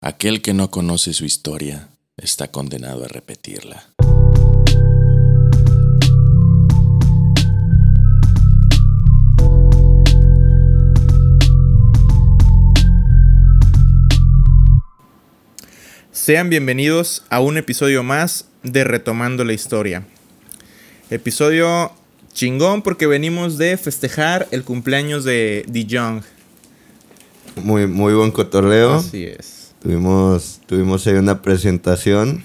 Aquel que no conoce su historia está condenado a repetirla. Sean bienvenidos a un episodio más de Retomando la Historia. Episodio chingón porque venimos de festejar el cumpleaños de Young. Muy, muy buen cotorreo. Así es. Tuvimos, tuvimos ahí una presentación,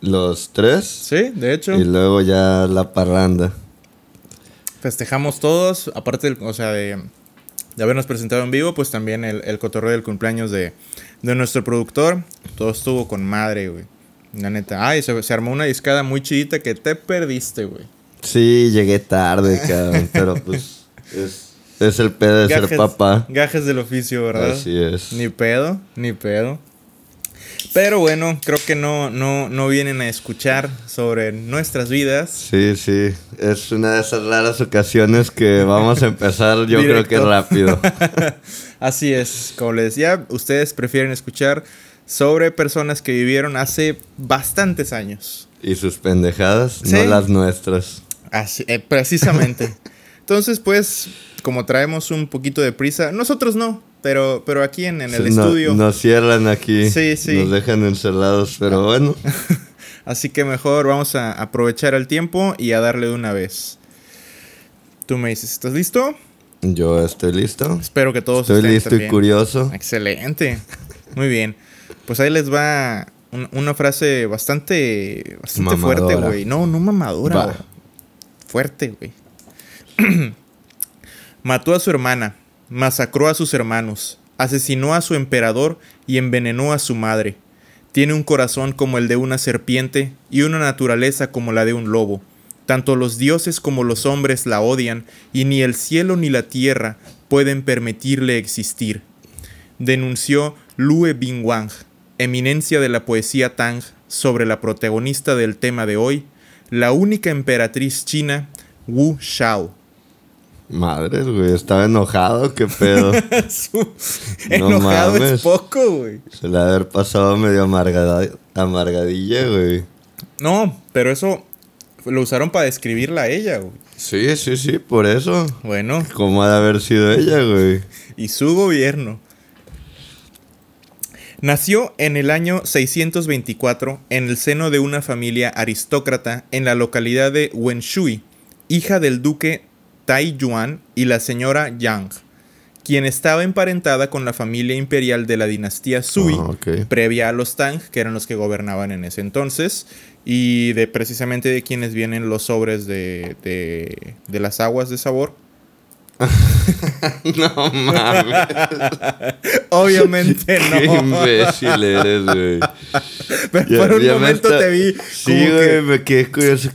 los tres. Sí, de hecho. Y luego ya la parranda. Festejamos todos, aparte o sea, de, de, habernos presentado en vivo, pues también el, el cotorreo del cumpleaños de, de, nuestro productor. Todo estuvo con madre, güey. La neta. Ay, se, se armó una discada muy chidita que te perdiste, güey. Sí, llegué tarde, cabrón, pero pues es, es el pedo de ser papá. Gajes del oficio, ¿verdad? Así es. Ni pedo, ni pedo. Pero bueno, creo que no, no, no vienen a escuchar sobre nuestras vidas. Sí, sí. Es una de esas raras ocasiones que vamos a empezar, yo creo que rápido. Así es. Como les decía, ustedes prefieren escuchar sobre personas que vivieron hace bastantes años. Y sus pendejadas, no las nuestras. Así, eh, precisamente. Entonces, pues, como traemos un poquito de prisa, nosotros no, pero, pero aquí en, en el estudio. Nos cierran aquí. Sí, sí. Nos dejan encerrados, pero bueno. Así que mejor vamos a aprovechar el tiempo y a darle de una vez. Tú me dices, ¿estás listo? Yo estoy listo. Espero que todos Estoy listo y curioso. Excelente. Muy bien. Pues ahí les va una frase bastante, bastante fuerte, güey. No, no mamadora. Fuerte, güey. Mató a su hermana, masacró a sus hermanos, asesinó a su emperador y envenenó a su madre. Tiene un corazón como el de una serpiente y una naturaleza como la de un lobo. Tanto los dioses como los hombres la odian y ni el cielo ni la tierra pueden permitirle existir. Denunció Lue Bingwang eminencia de la poesía Tang sobre la protagonista del tema de hoy, la única emperatriz china, Wu Shao. Madres, güey, estaba enojado, qué pedo. enojado es poco, güey. Se le ha haber pasado medio amargadilla, güey. No, pero eso lo usaron para describirla a ella, güey. Sí, sí, sí, por eso. Bueno. ¿Cómo ha de haber sido ella, güey? Y su gobierno. Nació en el año 624 en el seno de una familia aristócrata en la localidad de Wenshui, hija del duque Tai Yuan y la señora Yang, quien estaba emparentada con la familia imperial de la dinastía Sui, Ah, previa a los Tang, que eran los que gobernaban en ese entonces, y de precisamente de quienes vienen los sobres de, de, de las aguas de sabor. no mames. Obviamente no. Qué imbécil eres, güey. Pero por un momento te vi. Sí, güey, me quedé curioso.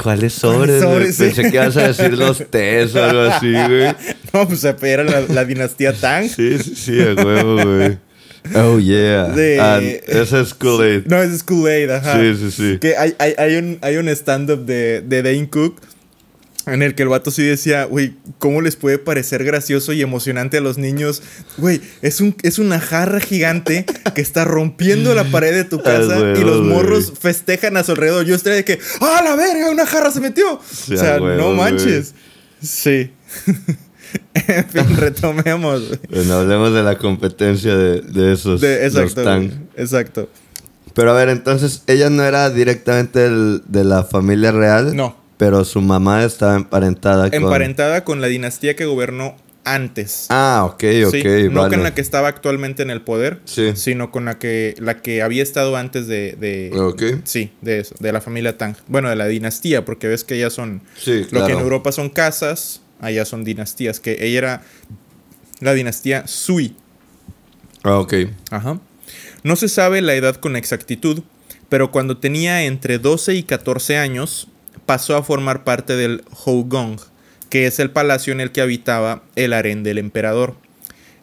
¿Cuáles sobres? sobres Pensé que ibas a decir los tés o algo así, güey. No, pues era la, la dinastía Tang. Sí, sí, sí, a huevo, güey. Oh, yeah. De, esa es Kool-Aid. No, es Kool-Aid, ajá. Sí, sí, sí. Que hay, hay, hay un, hay un stand-up de, de Dane Cook en el que el vato sí decía, güey, ¿cómo les puede parecer gracioso y emocionante a los niños? Güey, es, un, es una jarra gigante que está rompiendo la pared de tu casa y los morros festejan a su alrededor. Yo estoy de que, ¡ah, la verga! Una jarra se metió. o sea, no manches. Sí. en fin, retomemos. Bueno, hablemos de la competencia de, de esos. De, exacto. Exacto. Pero a ver, entonces, ¿ella no era directamente de la familia real? No. Pero su mamá estaba emparentada con... Emparentada con la dinastía que gobernó antes. Ah, ok, ok, sí, No con la que estaba actualmente en el poder, sí. sino con la que, la que había estado antes de... de ok. Sí, de eso, de la familia Tang. Bueno, de la dinastía, porque ves que ellas son... Sí, Lo que en Europa son casas, allá son dinastías, que ella era la dinastía Sui. Ah, ok. Ajá. No se sabe la edad con exactitud, pero cuando tenía entre 12 y 14 años pasó a formar parte del Hougong, que es el palacio en el que habitaba el harén del emperador.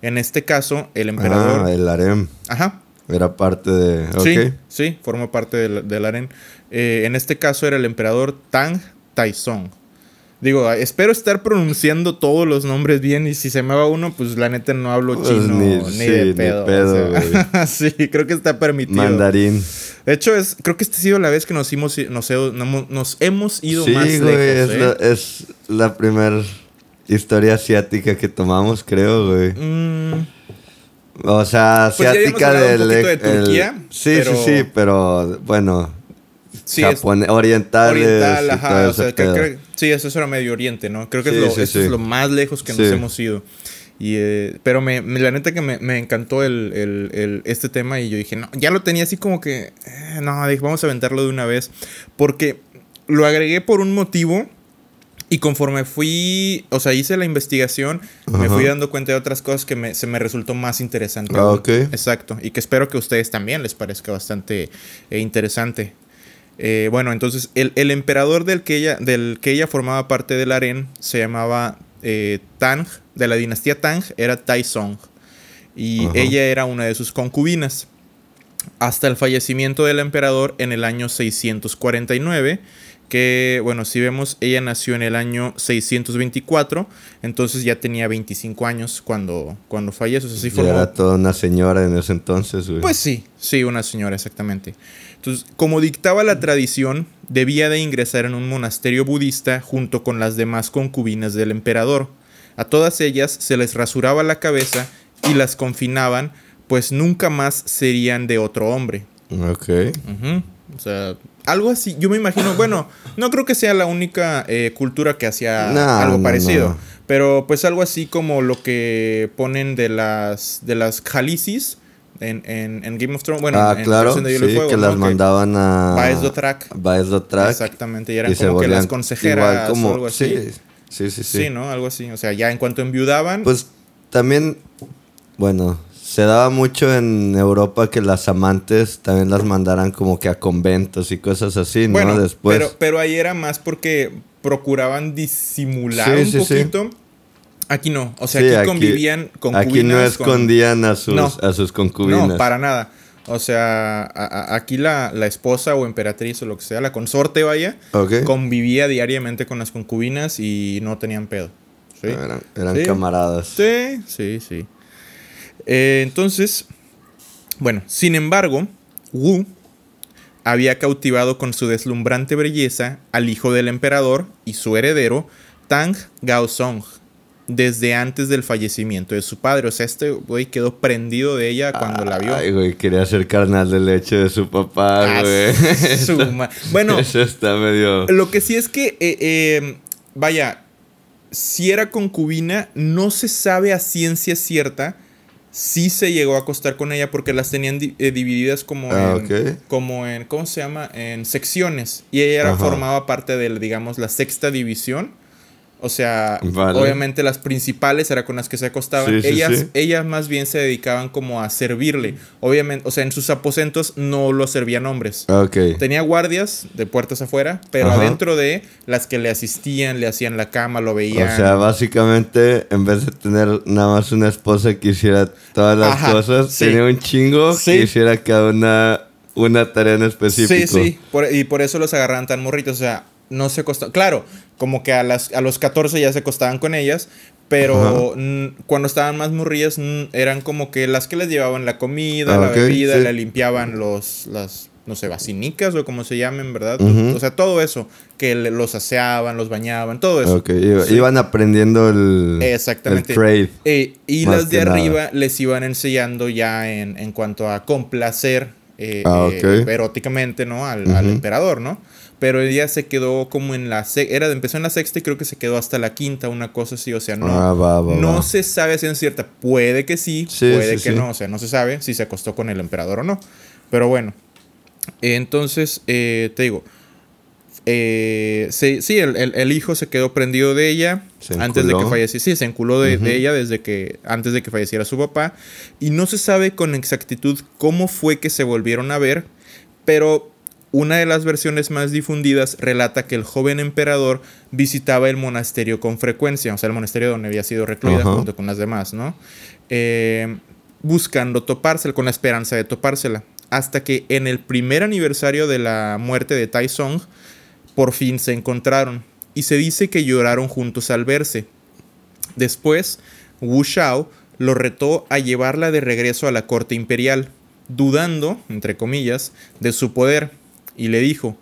En este caso, el emperador... Ah, el harén. Ajá. Era parte de... Sí, sí, formó parte del, del harén. Eh, en este caso era el emperador Tang Taizong. Digo, espero estar pronunciando todos los nombres bien y si se me va uno, pues la neta no hablo Pues chino ni- ni, sí, de ni pedo. pedo, o sea. sí, creo que está permitido. Mandarín. De hecho, es, creo que esta ha sido la vez que nos hemos, nos, nos, hemos ido Sí, más güey, lejos. es, ¿eh? la, es la primera historia asiática que tomamos, creo, güey. Mm, O sea, Pues asiática un del... de el- Turquía, sí, pero- sí, sí, pero bueno, sí, es japone- orientales oriental, ajá. O sea, creo- sí, eso era Medio Oriente, ¿no? Creo que es, Sí, lo, sí, eso es lo más lejos que nos hemos ido. Y, eh, pero me, me- la neta que me, me encantó el, el- el- este tema y yo dije, no, ya lo tenía así como que, eh, no, dije, vamos a aventarlo de una vez. Porque lo agregué por un motivo y conforme fui, o sea, hice la investigación, me fui dando cuenta de otras cosas que me- se me resultó más interesante. Ah, aún. ok. Exacto. Y que espero que a ustedes también les parezca bastante eh, interesante. Eh, bueno, entonces el, el emperador del que, ella, del que ella formaba parte del harén se llamaba eh, Tang, de la dinastía Tang, era Taizong. Y ella era una de sus concubinas. Hasta el fallecimiento del emperador en el año 649, que bueno, si vemos, ella nació en el año 624, entonces ya tenía 25 años cuando, cuando falleció. O sea, sí Ya formó- era toda una señora en ese entonces, güey. pues sí, sí, una señora, exactamente. Entonces, como dictaba la tradición, debía de ingresar en un monasterio budista junto con las demás concubinas del emperador. A todas ellas se les rasuraba la cabeza y las confinaban, pues nunca más serían de otro hombre. Ok. Ujú. O sea, algo así. Yo me imagino, bueno, no creo que sea la única eh, cultura que hacía No, algo no, parecido. no. Pero pues algo así como lo que ponen de las de las Khaleesi's en, en, en Game of Thrones. Bueno, ah, en claro, de sí, Fuego, que las mandaban a... Exactamente. Y eran y como que las consejeras igual como- o algo así. Sí, sí, sí. Sí. sí. ¿no? Algo así. O sea, ya en cuanto enviudaban. Pues también, bueno, se daba mucho en Europa que las amantes también las mandaran como que a conventos y cosas así, ¿no? Bueno, Después. pero, pero ahí era más porque procuraban disimular Sí, un sí, sí. poquito. Aquí no. O sea, aquí, aquí- convivían con Aquí no escondían a sus, No. a sus concubinas. No, para nada. O sea, a- a- aquí la, la esposa o emperatriz o lo que sea, la consorte, vaya, convivía diariamente con las concubinas y no tenían pedo. ¿Sí? Eran, eran Sí. camaradas. Sí, sí, sí. Eh, entonces, bueno, sin embargo, Wu había cautivado con su deslumbrante belleza al hijo del emperador y su heredero, Tang Gaozong, desde antes del fallecimiento de su padre. O sea, este güey quedó prendido de ella cuando la vio. Ay, güey, quería ser carnal de leche de su papá, Ah, güey. Bueno, Eso está medio... Lo que sí es que, eh, eh, vaya, si era concubina, no se sabe a ciencia cierta si se llegó a acostar con ella porque las tenían di- eh, divididas como, Ah, en, como en, ¿cómo se llama? En secciones. Y ella era, formaba parte de, digamos, la sexta división. O sea, Vale. obviamente las principales eran con las que se acostaban. Sí, ellas, sí. ellas más bien se dedicaban como a servirle. Obviamente, o sea, en sus aposentos no lo servían hombres. Ok. Tenía guardias de puertas afuera, pero Ajá. adentro de las que le asistían, le hacían la cama, lo veían. O sea, básicamente, en vez de tener nada más una esposa que hiciera todas las Ajá, cosas, tenía un chingo que hiciera cada una una tarea en específico. sí, sí. por- y por eso los agarraban tan morritos. O sea, no se acostaban. Claro, como que a, las, a los 14 ya se acostaban con ellas. Pero cuando estaban más morrillas mm, eran como que las que les llevaban la comida, Ah, la bebida, sí. le limpiaban los, las, no sé, basinicas o como se llamen, ¿verdad? O sea, todo eso. Que le- los aseaban, los bañaban, todo eso. Ok, iba- Sí. iban aprendiendo el, Exactamente. el trade. Eh, y las de nada. arriba les iban enseñando ya en, en cuanto a complacer eh, Ah, eh, eróticamente, ¿no? Al, al emperador, ¿no? Pero ella se quedó como en la... Era, empezó en la sexta y creo que se quedó hasta la quinta, una cosa así. O sea, no, Ah, va, va, no va. se sabe a ciencia cierta. Puede que sí, Sí, puede sí, que sí. no. O sea, no se sabe si se acostó con el emperador o no. Pero bueno. Entonces, eh, te digo... eh, sí, sí, el, el- el hijo se quedó prendido de ella antes de que falleciera. Sí, se enculó de, ella desde que antes de que falleciera su papá y no se sabe con exactitud cómo fue que se volvieron a ver, pero una de las versiones más difundidas relata que el joven emperador visitaba el monasterio con frecuencia, o sea, el monasterio donde había sido recluida Ajá. junto con las demás, ¿no? Eh, buscando topársela, con la esperanza de topársela, hasta que en el primer aniversario de la muerte de Tai Song, por fin se encontraron. y se dice que lloraron juntos al verse. Después, Wu Shao lo retó a llevarla de regreso a la corte imperial, dudando, entre comillas, de su poder, y le dijo,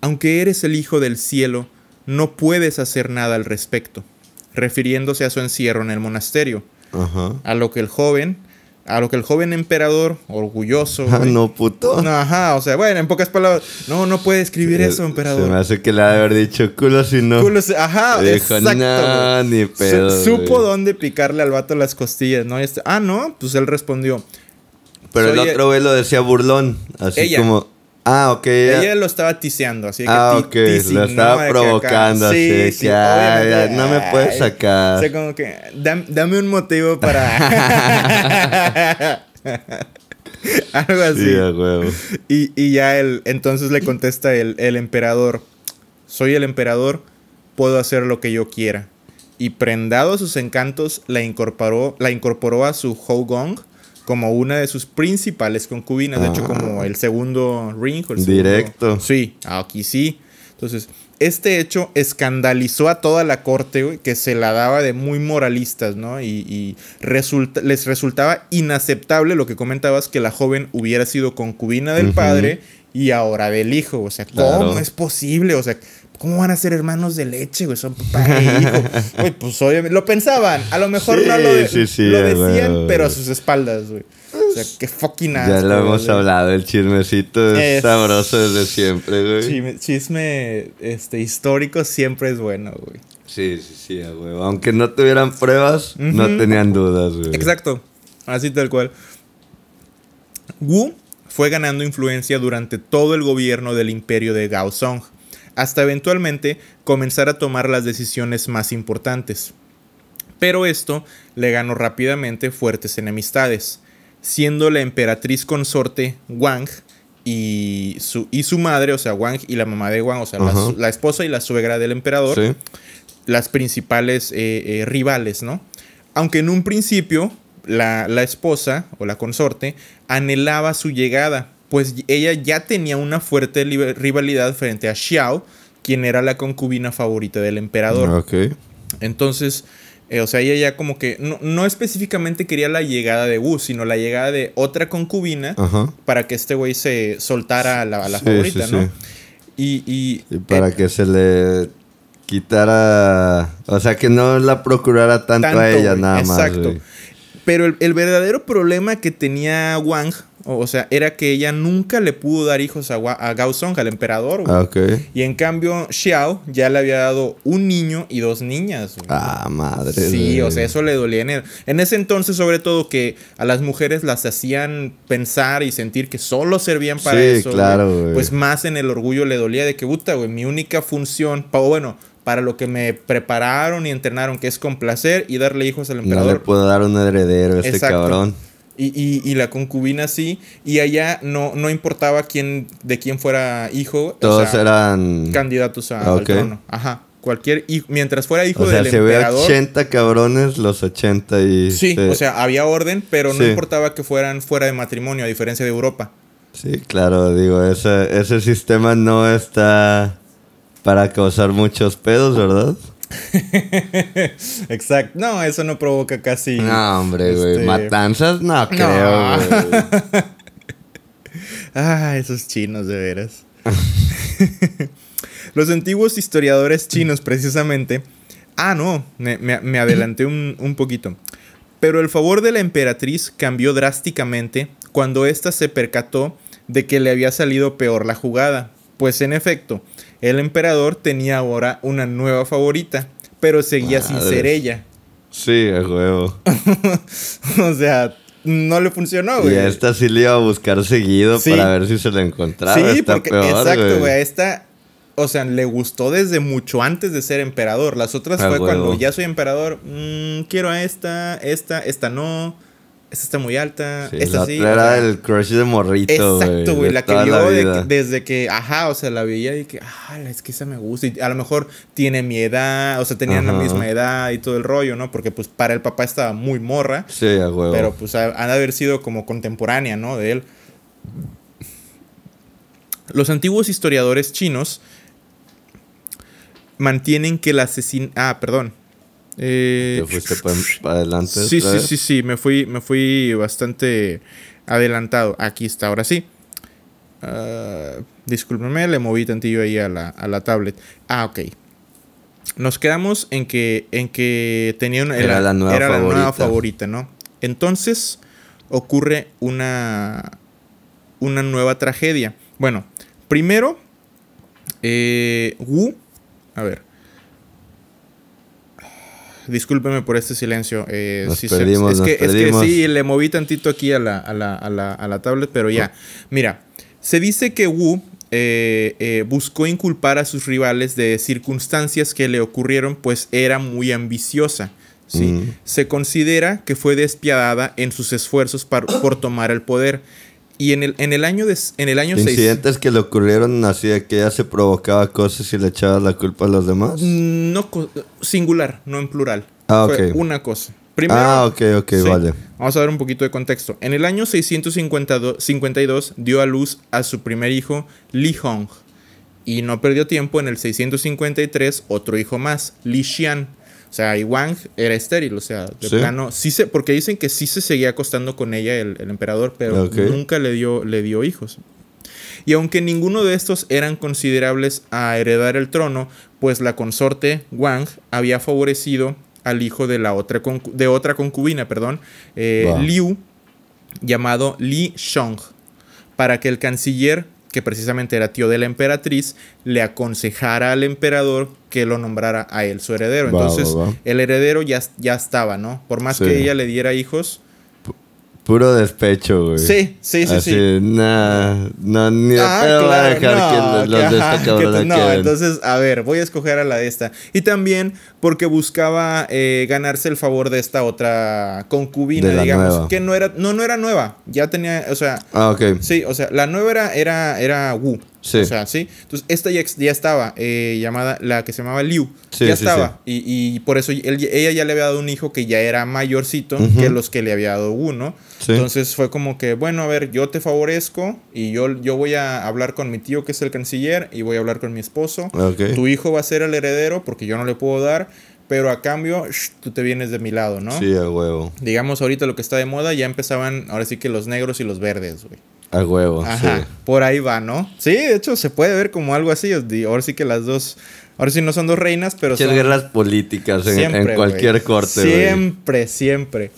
aunque eres el hijo del cielo, no puedes hacer nada al respecto, refiriéndose a su encierro en el monasterio, Ajá. a lo que el joven, a lo que el joven emperador, orgulloso, Ah, no, puto. no, ajá, o sea, bueno, en pocas palabras, no, no puede escribir eso, Se me emperador. hace que le ha de haber dicho culo si no. Culo se- ajá, Dijo, exacto. "Nah, güey. ni Su- pedo, supo güey". dónde picarle al vato las costillas, ¿no? Y este, ah, no, pues él respondió. Pero el otro güey lo decía burlón. Así Ella. como. Ah, ok. ella- Ella lo estaba tiseando, así que ah, ok. Lo estaba provocando Sí, así. sí, no me puedes sacar. O sea, como que, dam- dame un motivo para. Algo así. Y, y ya él, entonces le contesta el, el emperador, soy el emperador, puedo hacer lo que yo quiera. Y prendado a sus encantos, la incorporó, la incorporó a su Hogong como una de sus principales concubinas. De hecho, Ah. como el segundo ring. o el segundo- Directo. Sí, aquí sí. Entonces, este hecho escandalizó a toda la corte, güey, que se la daba de muy moralistas, ¿no? Y, y resulta- les resultaba inaceptable lo que comentabas, que la joven hubiera sido concubina del padre y ahora del hijo. O sea, ¿cómo Claro. es posible? O sea, ¿cómo van a ser hermanos de leche, güey? Son papá e hijo. Güey, pues obviamente, lo pensaban. A lo mejor Sí, no lo, sí, sí, lo güey, decían, güey. pero a sus espaldas, güey. O sea, qué fucking asco. Ya lo hemos güey. hablado. El chismecito es, Es- sabroso desde siempre, güey. Chisme, chisme, este, histórico siempre es bueno, güey. Sí, sí, sí, huevo. Aunque no tuvieran pruebas, no tenían dudas, güey. Exacto, así tal cual. Wu fue ganando influencia durante todo el gobierno del imperio de Gaozong, hasta eventualmente comenzar a tomar las decisiones más importantes. Pero esto le ganó rápidamente fuertes enemistades, siendo la emperatriz consorte Wang y su, y su madre, o sea, Wang y la mamá de Wang, o sea, la, esposa y la suegra del emperador, Sí. las principales eh, eh, rivales, ¿no? Aunque en un principio la, la esposa o la consorte anhelaba su llegada, pues ella ya tenía una fuerte li- rivalidad frente a Xiao, quien era la concubina favorita del emperador. Entonces, eh, o sea, ella ya como que no, no específicamente quería la llegada de Wu, sino la llegada de otra concubina Ajá. para que este güey se soltara a la, a la Sí, favorita, sí, ¿no? sí. Y, y, Y para eh, que se le quitara. O sea, que no la procurara tanto, a ella, nada más. exacto. Pero el, el verdadero problema que tenía Wang, o sea, era que ella nunca le pudo dar hijos a, a Gaozong, al emperador. güey. Ah. Y en cambio, Xiao ya le había dado un niño y dos niñas. güey. Ah, madre. Sí, o sea, eso le dolía en, él. en ese entonces, sobre todo, que a las mujeres las hacían pensar y sentir que solo servían para Sí, eso. claro, güey. güey. Pues más en el orgullo le dolía de que, puta, güey, mi única función, o bueno, para lo que me prepararon y entrenaron, que es complacer y darle hijos al No emperador. le puedo dar un heredero a este Exacto. cabrón. Y, y- y la concubina sí. Y allá no, no importaba quién, de quién fuera hijo. o Todos sea, eran. candidatos a- Ok. al trono. Ajá. Cualquier hijo. Mientras fuera hijo O sea, del se ve emperador. 80 cabrones, los 80 y. Sí, se- o sea, había orden, pero no Sí. importaba que fueran fuera de matrimonio, a diferencia de Europa. Sí, claro, digo, ese, ese sistema no está para causar muchos pedos, ¿verdad? Exacto. No, eso no provoca casi. No, hombre, güey. este, Matanzas, no creo, güey. Ah, esos chinos, de veras. Los antiguos historiadores chinos, precisamente. Ah, no, me, me- me adelanté un, un poquito. Pero el favor de la emperatriz cambió drásticamente cuando ésta se percató de que le había salido peor la jugada. Pues en efecto, el emperador tenía ahora una nueva favorita, pero seguía sin ser ella. Sí, a huevo. o sea, no le funcionó, Y güey. a esta sí le iba a buscar seguido Sí. para ver si se la encontraba. Sí, Está porque peor, exacto, güey. A esta, o sea, le gustó desde mucho antes de ser emperador. Las otras Ah, fue huevo. cuando ya soy emperador, mm, quiero a esta, esta, esta no, esta está muy alta, Sí, esta la sí. otra o era sea, el crush de morrito. Exacto, güey, la que vio de desde que, ajá, o sea, la veía y que, ah, es que esa me gusta. Y a lo mejor tiene mi edad, o sea, tenían la misma edad y todo el rollo, ¿no? Porque pues para el papá estaba muy morra. Sí, a huevo. Pero pues ha- han de haber sido como contemporánea, ¿no? De él. Los antiguos historiadores chinos mantienen que el asesino... Ah, perdón. Eh, ¿Te fuiste para adelante? Sí, sí, sí, sí, me fui, me fui bastante adelantado. Aquí está, ahora sí. Ah, discúlpenme, le moví tantillo ahí a la, a la tablet. Ah, ok. Nos quedamos en que, en que tenía una, Era la nueva era la nueva favorita. favorita, ¿no? Entonces ocurre una, una nueva tragedia. Bueno, primero, eh, Wu, a ver. Discúlpeme por este silencio. eh, Nos sí es, nos que, es que perdimos. sí, le moví tantito aquí a la, a la, a la, a la tablet, pero ya. Mira, se dice que Wu eh, eh, buscó inculpar a sus rivales de circunstancias que le ocurrieron, pues era muy ambiciosa. ¿sí? Mm. Se considera que fue despiadada en sus esfuerzos por tomar el poder. Y en el, en el año, de, en el año 6... Incidentes que le ocurrieron así de que ella se provocaba cosas y le echaba la culpa a los demás. No, singular, no en plural. Ah, Fue ok. una cosa. Primero, ah, ok, ok, Sí. vale. Vamos a ver un poquito de contexto. En el año 652 52 dio a luz a su primer hijo, Li Hong. Y no perdió tiempo en el 653 otro hijo más, Li Xian. O sea, y Wang era estéril, o sea, de Sí. plano, sí se, porque dicen que sí se seguía acostando con ella el, el emperador, pero nunca le dio, le dio hijos. Y aunque ninguno de estos eran considerables a heredar el trono, pues la consorte Wang había favorecido al hijo de la otra de otra concubina, perdón, eh. Liu, llamado Li Shong, para que el canciller, que precisamente era tío de la emperatriz, le aconsejara al emperador que lo nombrara a él su heredero. Va, Entonces, va, va. el heredero ya, ya estaba, ¿no? Por más Sí. que ella le diera hijos. Puro despecho, güey. Sí, sí, sí, Así, sí. nah, no, ni de Ah, pedo va a claro, dejar no, que los que de esta cabrona No, queden. entonces, a ver, voy a escoger a la de esta. Y también porque buscaba eh, ganarse el favor de esta otra concubina, digamos, nueva. que no era, no, no era nueva. Ya tenía, o sea, Ah, ok. sí, o sea, la nueva era, era, era Wu. Sí. O sea, sí. Entonces, esta ya, estaba, eh, llamada, la que se llamaba Liu. Sí, ya sí, estaba. Y, y por eso él- ella ya le había dado un hijo que ya era mayorcito que los que le había dado Wu, ¿no? Sí. Entonces fue como que, bueno, a ver, yo te favorezco y yo, yo voy a hablar con mi tío que es el canciller y voy a hablar con mi esposo. Ok. Tu hijo va a ser el heredero porque yo no le puedo dar, pero a cambio shh, tú te vienes de mi lado, ¿no? Sí, a huevo. Digamos ahorita lo que está de moda, ya empezaban ahora sí que los negros y los verdes, güey. A huevo, Ajá, sí. por ahí va, ¿no? Sí, de hecho se puede ver como algo así. Ahora sí que las dos, ahora sí no son dos reinas, pero son... guerras políticas en, Siempre, en cualquier corte. Siempre, siempre.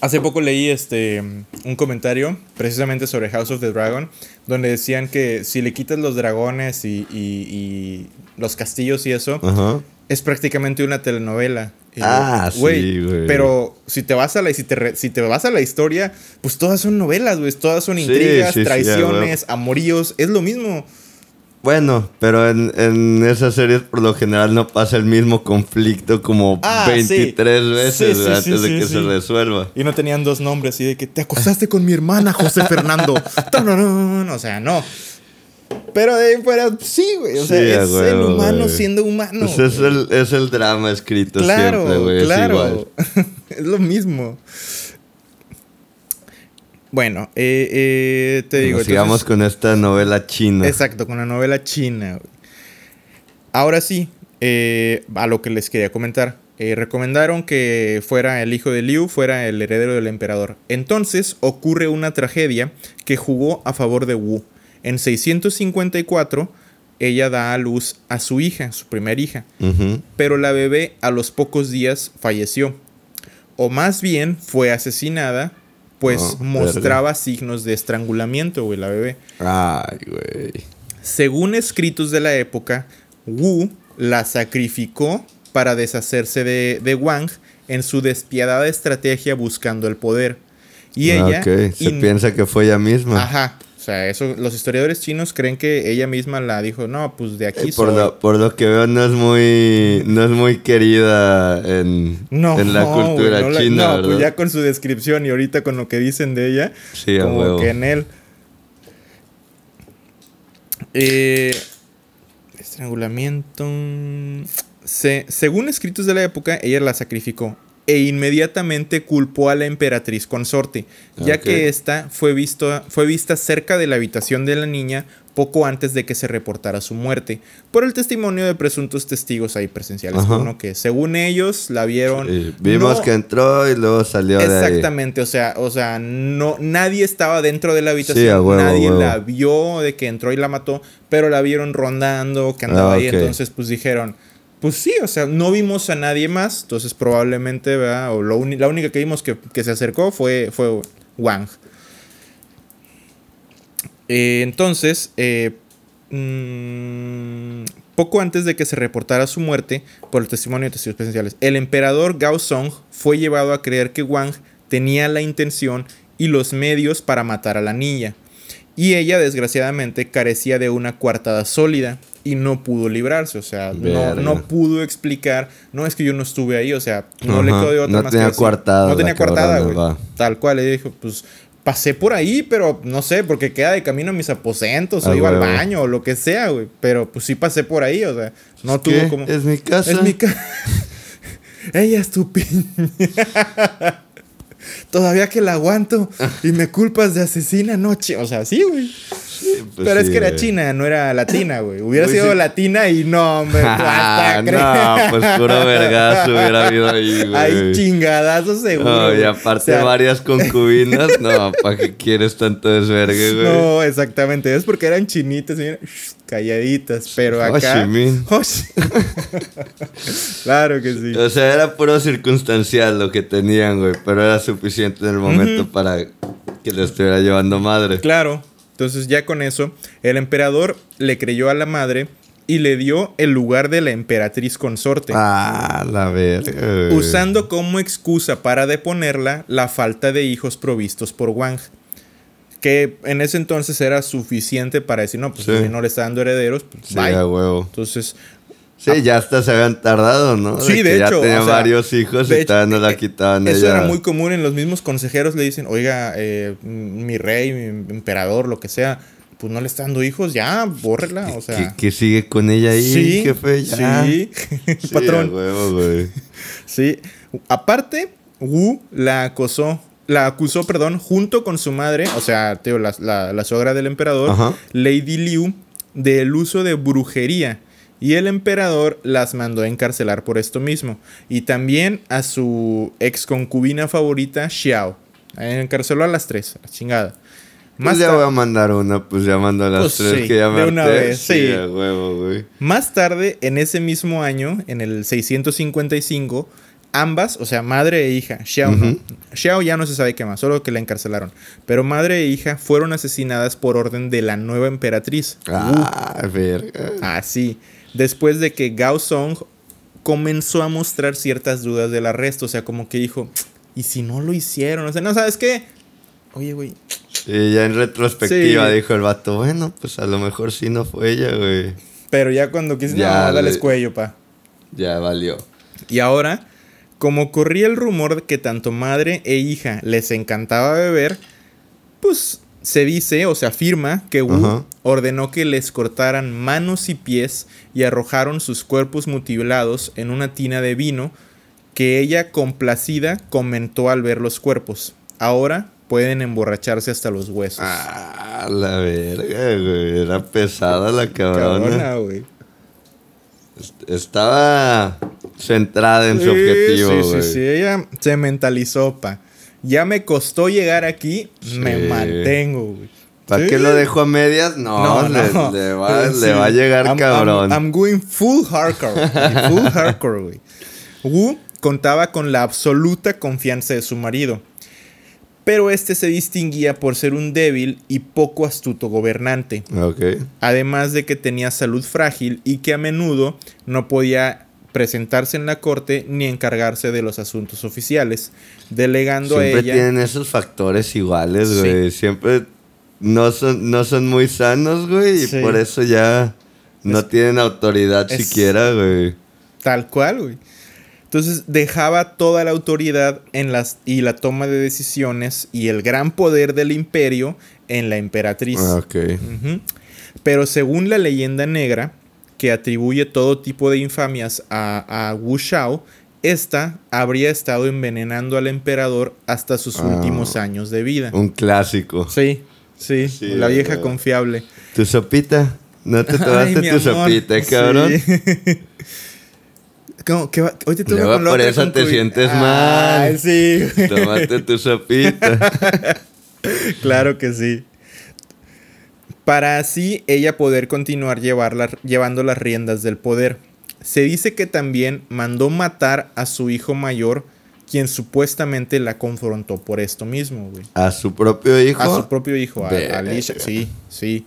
Hace poco leí este un comentario precisamente sobre House of the Dragon, donde decían que si le quitas los dragones y, y- y los castillos y eso, Ajá. es prácticamente una telenovela. Y, Ah, sí, güey. Pero si te vas a la si te, re- si te vas a la historia, pues todas son novelas, güey, todas son intrigas, sí, sí, traiciones, amoríos, es lo mismo. Bueno, pero en, en esas series por lo general no pasa el mismo conflicto como Ah, 23 sí. veces Sí, sí, güey, antes de que se resuelva. Y no tenían dos nombres, así de que te acostaste con mi hermana, José Fernando. O sea, no. Pero de ahí fuera, sí, güey. O sea, Sí, es el humano güey. siendo humano. Pues es, el, es el drama escrito claro, siempre, güey. Es igual. claro. Es, lo mismo. Bueno, eh, eh, te digo. Sigamos entonces- con esta novela china. Exacto, con la novela china. güey. Ahora sí, eh, a lo que les quería comentar. Recomendaron que fuera el hijo de Liu, fuera el heredero del emperador. Entonces ocurre una tragedia que jugó a favor de Wu. En 654, ella da a luz a su hija, su primera hija, pero la bebé a los pocos días falleció. O más bien fue asesinada, pues Oh, mostraba signos de estrangulamiento, güey, la bebé. Ay, güey. Según escritos de la época, Wu la sacrificó para deshacerse de, de Wang en su despiadada estrategia buscando el poder. Y Ah, ella... ok. Se piensa que fue ella misma. Ajá. O sea, eso, los historiadores chinos creen que ella misma la dijo, no, pues de aquí Y por, soy". lo, por lo que veo no es muy no es muy querida en, No, en la cultura no la- china, no, ¿verdad? pues ya con su descripción y ahorita con lo que dicen de ella, Sí, como huevo. que en él. Eh, estrangulamiento. Se- según escritos de la época, ella la sacrificó. E inmediatamente culpó a la emperatriz consorte, ya que ésta fue, visto, fue vista cerca de la habitación de la niña poco antes de que se reportara su muerte, por el testimonio de presuntos testigos ahí presenciales, Ajá. uno que según ellos la vieron... Sí, vimos no- que entró y luego salió de ahí. Exactamente, o sea, o sea, no, nadie estaba dentro de la habitación, Sí, huevo, nadie huevo. la vio de que entró y la mató, pero la vieron rondando, que andaba Ah, ahí, entonces pues dijeron, pues sí, o sea, no vimos a nadie más, entonces probablemente, ¿verdad? O la única que vimos que, que se acercó fue, fue Wang. Eh, entonces, eh, mm, poco antes de que se reportara su muerte, por el testimonio de testigos presenciales, el emperador Gao Song fue llevado a creer que Wang tenía la intención y los medios para matar a la niña. Y ella, desgraciadamente, carecía de una coartada sólida y no pudo librarse. O sea, no, no pudo explicar. No es que yo no estuve ahí, o sea, no le quedó de otra No más tenía que coartada No tenía coartada, güey. Tal cual, le dijo, pues pasé por ahí, pero no sé, porque queda de camino a mis aposentos o iba al baño o lo que sea, güey. Pero pues sí pasé por ahí, o sea, no tuvo ¿Qué? como. ¿Es mi casa? Es mi casa. Ella es tu piña. Todavía que la aguanto y me culpas de asesina noche. O sea, sí, güey. Pues Pero es sí, que era china, no era latina, güey. Hubiera Pues sido sí. latina y no, me Ah, hasta no, pues puro vergazo hubiera habido ahí, güey. Hay chingadazos seguro. No, y aparte O sea, varias concubinas, no, ¿para qué quieres tanto desvergue, güey? No, exactamente. Es porque eran chinitas, y calladitas. Pero Ho acá. Chi- claro que sí. O sea, era puro circunstancial lo que tenían, güey, pero era suficiente en el momento para que le estuviera llevando madre. Claro. Entonces, ya con eso, el emperador le creyó a la madre y le dio el lugar de la emperatriz consorte. Ah, la verga. usando como excusa para deponerla la falta de hijos provistos por Wang. Que en ese entonces era suficiente para decir, no, pues Sí. si no le está dando herederos, pues Sí, bye. huevo. Entonces, Sí, ya hasta se habían tardado, ¿no? Sí, de hecho, Ya o sea, varios hijos y todavía no la eh, quitaban eso ella. era muy común en los mismos consejeros. Le dicen, oiga, eh, mi rey, mi emperador, lo que sea, pues no le está dando hijos, ya, bórrela. O sea, ¿Que, sigue con ella ahí, sí, jefe? Ya. sí, Sí, patrón. a huevo, güey. Sí. Aparte, Wu la acosó, la acusó, perdón, junto con su madre, o sea, tío, la, la, la suegra del emperador, Ajá. Lady Liu, del uso de brujería. Y el emperador las mandó a encarcelar por esto mismo. Y también a su ex concubina favorita, Xiao. Encarceló a las tres, a la chingada. Más Más, ya voy a mandar una, pues ya mando las Pues tres sí, que ya me de una harté. vez, sí. a huevo, güey. más tarde, en ese mismo año, en el 655, ambas, o sea, madre e hija, Xiao no. Xiao ya no se sabe qué más, solo que la encarcelaron. Pero madre e hija fueron asesinadas por orden de la nueva emperatriz. Ah, verga. Así. Después de que Gao Song comenzó a mostrar ciertas dudas del arresto. O sea, como que dijo, ¿y si no lo hicieron? O sea, no, ¿sabes qué? Oye, güey. Y ya en retrospectiva Sí. dijo el vato, bueno, pues a lo mejor sí no fue ella, güey. Pero ya cuando quise, Ya no, dales le- cuello, pa. Ya valió. Y ahora, como corría el rumor de que tanto madre e hija les encantaba beber, pues se dice o se afirma que Wu Ajá. ordenó que les cortaran manos y pies y arrojaron sus cuerpos mutilados en una tina de vino que ella complacida comentó al ver los cuerpos. Ahora pueden emborracharse hasta los huesos. Ah, la verga, güey. Era pesada la cabrona. Cabrona, güey. Estaba centrada en su objetivo, sí, güey. sí, sí, ella se mentalizó, pa. Ya me costó llegar aquí, me mantengo, güey. ¿Para Sí. qué lo dejo a medias? No, le, le va, Sí. le va a llegar I'm- cabrón. I'm, I'm going full hardcore. full hardcore, güey. Wu contaba con la absoluta confianza de su marido. Pero este se distinguía por ser un débil y poco astuto gobernante. Ok. Además de que tenía salud frágil y que a menudo no podía presentarse en la corte ni encargarse de los asuntos oficiales, delegando Siempre a ella. tienen esos factores iguales, Sí. güey. Siempre no son, no son muy sanos, güey. Y Sí. por eso ya no Es- tienen autoridad es- siquiera, güey. Tal cual, güey. Entonces dejaba toda la autoridad en las, y la toma de decisiones y el gran poder del imperio en la emperatriz. Ah, ok. Pero según la leyenda negra, que atribuye todo tipo de infamias a, a Wu Shao, esta habría estado envenenando al emperador hasta sus Ah. últimos años de vida. Un clásico. Sí, sí, Sí, la vieja confiable. ¿Tu sopita? ¿No te tomaste tu amor, sopita, cabrón? sí. ¿Cómo? ¿Qué va? Hoy te toca Luego con la por otra eso te sientes Ay, mal. sí. Tómate tu sopita. claro que sí. Para así ella poder continuar llevarla- llevando las riendas del poder. Se dice que también mandó matar a su hijo mayor, quien supuestamente la confrontó por esto mismo, güey. A su propio hijo. A su propio hijo, a. Alicia. Sí, sí.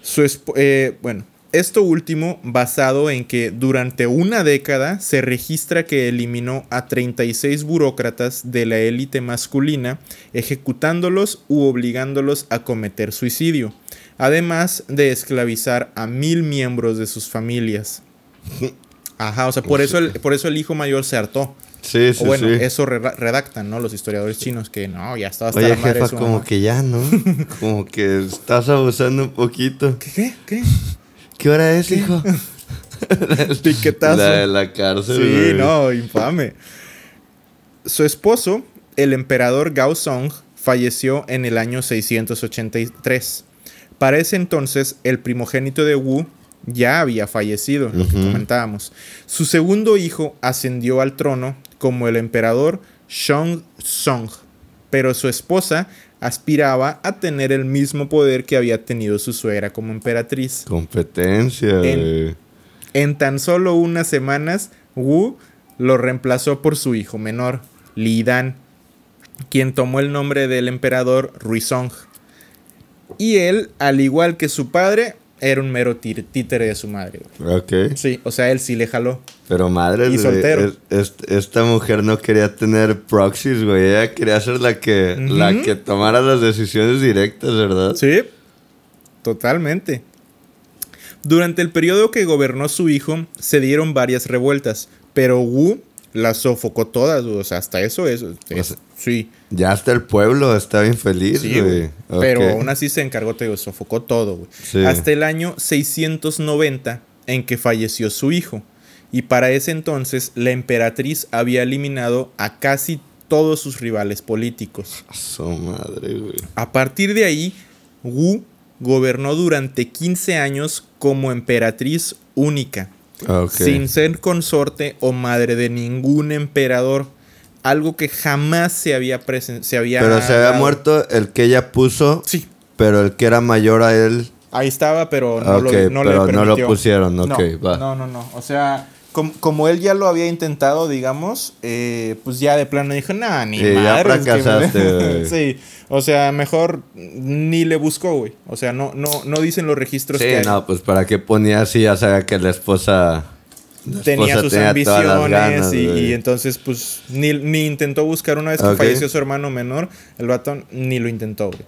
Su eh, bueno, esto último basado en que durante una década se registra que eliminó a 36 burócratas de la élite masculina, ejecutándolos u obligándolos a cometer suicidio, además de esclavizar a mil miembros de sus familias. Ajá, o sea, por eso el, por eso el hijo mayor se hartó. Sí, sí, o bueno, sí. eso re- redactan, ¿no? Los historiadores chinos que no, ya estaba hasta Oye, la madre jefa, como mamá. que ya, ¿no? como que estás abusando un poquito. ¿Qué? ¿Qué? ¿Qué? ¿Qué hora es, hijo? Piquetazo. La de la cárcel, Sí, no, infame. Su esposo, el emperador Gao Song, falleció en el año 683. Para ese entonces, el primogénito de Wu ya había fallecido, lo que comentábamos. Su segundo hijo ascendió al trono como el emperador Shong Song, pero su esposa aspiraba a tener el mismo poder que había tenido su suegra como emperatriz. Competencia, En-. En tan solo unas semanas, Wu lo reemplazó por su hijo menor, Li Dan, quien tomó el nombre del emperador Ruizong. Y él, al igual que su padre, era un mero títere de su madre. güey. Ok. Sí, o sea, él sí le jaló. Pero madre, Y soltero. es- es- esta mujer no quería tener proxies, güey. Ella quería ser la que, la que tomara las decisiones directas, ¿verdad? Sí, totalmente. Durante el periodo que gobernó su hijo, se dieron varias revueltas, pero Wu las sofocó todas, o sea, hasta eso es, es- sea, sí. Ya hasta el pueblo estaba infeliz, Sí, güey. Pero aún así se encargó, te digo, sofocó todo, güey. Sí. Hasta el año 690 en que falleció su hijo. Y para ese entonces la emperatriz había eliminado a casi todos sus rivales políticos. A Su madre, güey. A partir de ahí, Wu gobernó durante 15 años como emperatriz única, Ok. sin ser consorte o madre de ningún emperador, algo que jamás se había se había Pero se había muerto el que ella puso, Sí, pero el que era mayor a él. Ahí estaba, pero no, Ah, lo, no le pero no lo pusieron, ok, no, va. No, no, no. O sea, com- como él ya lo había intentado, digamos, eh, pues ya de plano dijo, nah, ni Sí, ya madres que me-". fracasaste, güey. sí, o sea, mejor ni le buscó, güey. O sea, no, no, no dicen los registros Sí, que hay. no, pues para qué ponía así, ya sabía que la esposa. la tenía esposa sus tenía ambiciones ganas, y, entonces pues ni, ni intentó buscar una vez que falleció su hermano menor, el vato ni lo intentó, güey.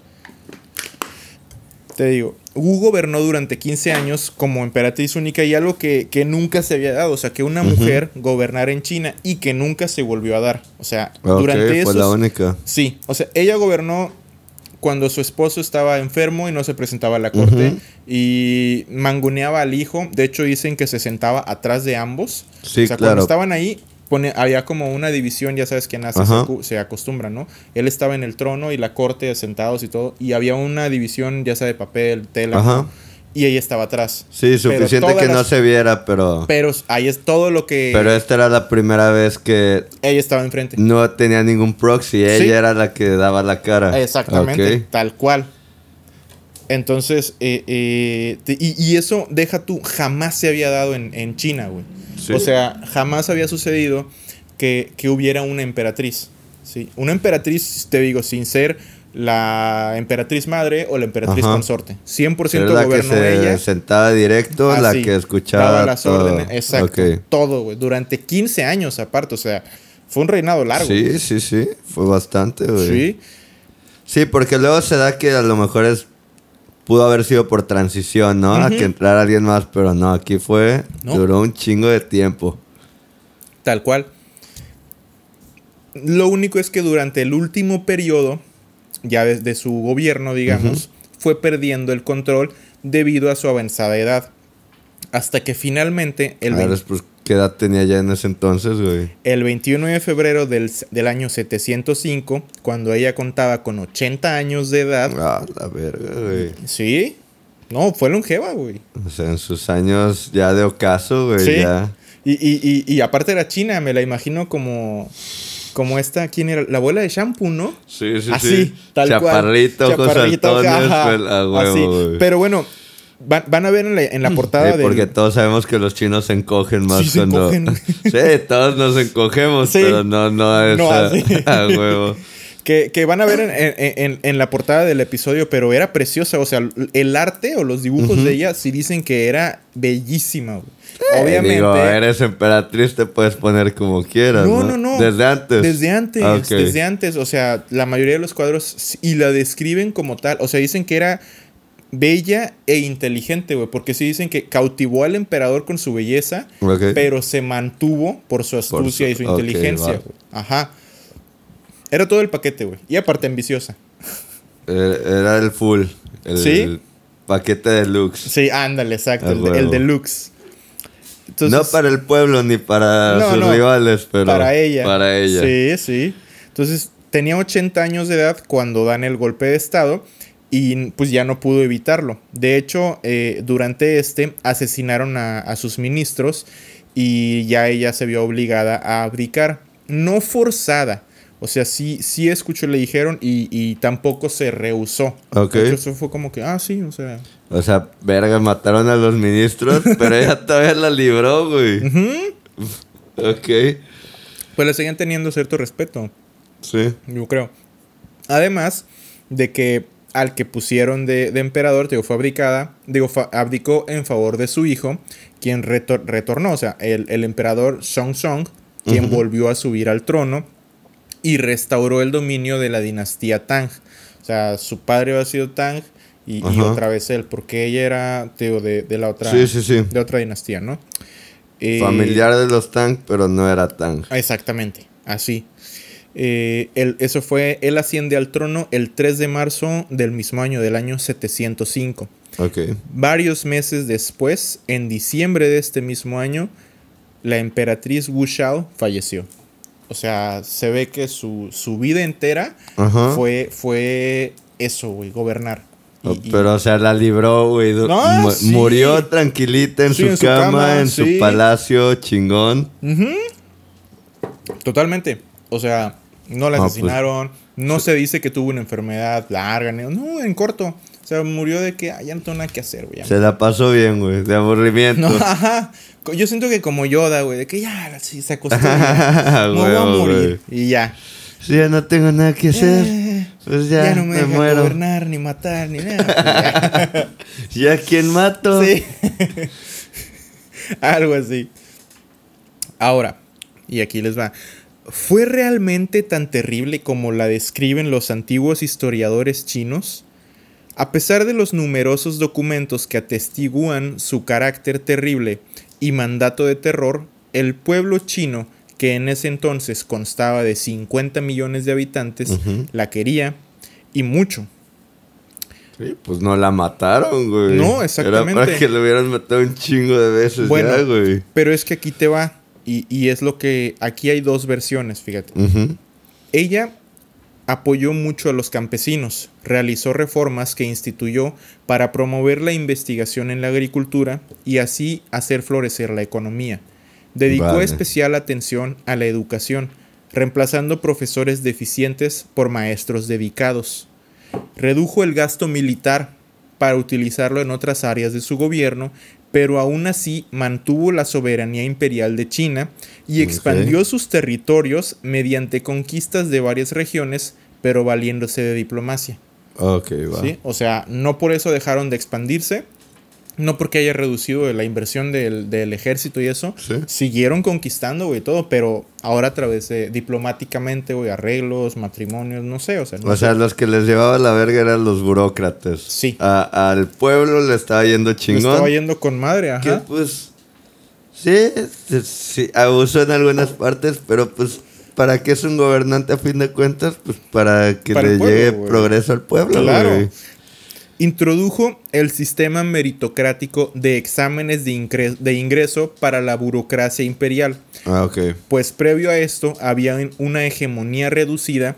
Te digo, Wu gobernó durante 15 años como emperatriz única y algo que, que nunca se había dado, o sea, que una mujer gobernara en China y que nunca se volvió a dar. O sea, Ok, durante fue esos... la única. Sí, o sea, ella gobernó cuando su esposo estaba enfermo y no se presentaba a la corte y mangoneaba al hijo. De hecho, dicen que se sentaba atrás de ambos. Sí, o sea, claro. cuando estaban ahí, pone, había como una división, ya sabes que nace, se, se acostumbra, ¿no? Él estaba en el trono y la corte sentados y todo, y había una división, ya sea de papel, tela, Ajá. ¿no? y ella estaba atrás. Sí, suficiente que no se viera, pero. Pero ahí es todo lo que Pero esta era la primera vez que ella estaba enfrente. no tenía ningún proxy. Ella Sí. era la que daba la cara. Exactamente, tal cual. Entonces, eh, eh, te- y, y eso, deja tú, jamás se había dado en, en China, güey. Sí. O sea, jamás había sucedido que, que hubiera una emperatriz. ¿sí? Una emperatriz, te digo, sin ser la emperatriz madre o la emperatriz Ajá. consorte. 100% Era la que gobernó se ella. sentaba directo, la así, que escuchaba las todo. órdenes. Exacto. Todo, güey. Durante 15 años aparte. O sea, fue un reinado largo. Sí, sí, sí. Fue bastante, güey. Sí. Sí, porque luego se da que a lo mejor es pudo haber sido por transición, ¿no? A que entrara alguien más, pero no, aquí fue No. duró un chingo de tiempo. Tal cual. Lo único es que durante el último periodo, ya desde su gobierno, digamos, fue perdiendo el control debido a su avanzada edad. Hasta que finalmente, el, A vein- ver, pues, ¿qué edad tenía ya en ese entonces, güey? el 21 de febrero del, del año 705, cuando ella contaba con 80 años de edad. Ah, la verga, güey. Sí. No, fue longeva, güey. O sea, en sus años ya de ocaso, güey, Sí. ya. Y, y, y, y aparte era china, me la imagino como. Como esta, ¿quién era? La abuela de shampoo, ¿no? Sí, sí, Así, sí. tal cual. Chaparrito, ojos Chaparrito, huevo, así. güey. Pero bueno, van, van a ver en la, en la portada Sí, del- porque todos sabemos que los chinos se encogen más Sí, se cuando... encogen. sí, todos nos encogemos, Sí. pero no, no a No a huevo. Que, que van a ver en, en- en- en la portada del episodio, pero era preciosa. O sea, el arte o los dibujos de ella sí dicen que era bellísima, güey. Obviamente. Digo, eres emperatriz, te puedes poner como quieras, No, ¿no? no, no. Desde antes. Desde antes, Ah, desde antes. O sea, la mayoría de los cuadros y la describen como tal. O sea, dicen que era bella e inteligente, güey. Porque sí dicen que cautivó al emperador con su belleza, pero se mantuvo por su astucia su- y su inteligencia. Ajá. Era todo el paquete, güey. Y aparte ambiciosa. Eh, Era el full. El ¿Sí? paquete deluxe. Sí, ándale, exacto. El, el deluxe. Entonces, no para el pueblo ni para No, sus no. rivales, pero para ella. Para ella. Sí, sí. Entonces, tenía 80 años de edad cuando dan el golpe de estado y pues ya no pudo evitarlo. De hecho, eh, durante este asesinaron a, a sus ministros y ya ella se vio obligada a abdicar. No forzada. O sea, sí, sí escuchó, le dijeron y, y tampoco se rehusó. Ok. De hecho, Eso fue como que, ah, sí, o sea. O sea, verga, mataron a los ministros, pero ella todavía la libró, güey. Ok. Pues le seguían teniendo cierto respeto. Sí. yo creo. Además de que al que pusieron de, de emperador, digo, fue abdicada, digo, fa- abdicó en favor de su hijo, quien retor- retornó, o sea, el, el emperador Song Song, quien volvió a subir al trono y restauró el dominio de la dinastía Tang. O sea, su padre había sido Tang y, otra vez él, porque ella era, digo, de, de la otra, Sí, sí, sí. de otra dinastía, ¿no? Eh, Familiar de los Tang, pero no era Tang. Exactamente, así. Eh, él- eso fue, él asciende al trono el 3 de marzo del mismo año, del año 705. Ok. Varios meses después, en diciembre de este mismo año, la emperatriz Wu Shao falleció. O sea, se ve que su, su vida entera Ajá. fue, fue eso, güey, gobernar. Y- y- Pero, o sea, la libró, güey. No, mu- sí. Murió tranquilita en, Sí, su, en su cama, en sí. su palacio, chingón. Totalmente. O sea, no la Ah, pues. asesinaron. No se dice que tuvo una enfermedad larga. No, en corto. O sea, murió de que "Ay, ya no tengo nada que hacer, güey. ya Se la pasó bien, güey, de aburrimiento. No, ajá. Yo siento que como Yoda, güey, de que ya se acostó. ya. No voy a morir. Y ya. Si ya no tengo nada que hacer, Eh, pues ya, no me, me, dejan muero. gobernar, ni matar, ni nada. ¿Ya quién mato? sí. Algo así. Ahora, y aquí les va. ¿Fue realmente tan terrible como la describen los antiguos historiadores chinos? A pesar de los numerosos documentos que atestiguan su carácter terrible y mandato de terror, el pueblo chino, que en ese entonces constaba de 50 millones de habitantes, la quería y mucho. Sí, pues no la mataron, güey. No, exactamente. Era para que lo hubieran matado un chingo de veces Bueno. ya, güey. Pero es que aquí te va, y, y es lo que aquí hay dos versiones, fíjate. Ella apoyó mucho a los campesinos, realizó reformas que instituyó para promover la investigación en la agricultura y así hacer florecer la economía. Dedicó Vale. especial atención a la educación, reemplazando profesores deficientes por maestros dedicados. Redujo el gasto militar para utilizarlo en otras áreas de su gobierno, pero aún así mantuvo la soberanía imperial de China y expandió sus territorios mediante conquistas de varias regiones, pero valiéndose de diplomacia. Ok, va. ¿sí? O sea, no por eso dejaron de expandirse, no porque haya reducido la inversión del, del ejército y eso, Sí. siguieron conquistando, güey, todo, pero ahora a través de diplomáticamente, güey, arreglos, matrimonios, no sé, o sea, no O sé. sea, los que les llevaba la verga eran los burócratas. Sí. A- al pueblo le estaba yendo Le chingón. estaba yendo con madre, Que ajá. pues. Sí, sí, abusó en algunas partes, pero pues. ¿Para qué es un gobernante a fin de cuentas? Pues para que Para le pueblo, llegue progreso al pueblo, Claro. Introdujo el sistema meritocrático de exámenes de, ingre- de ingreso para la burocracia imperial, Ah, ok. pues previo a esto había un- una hegemonía reducida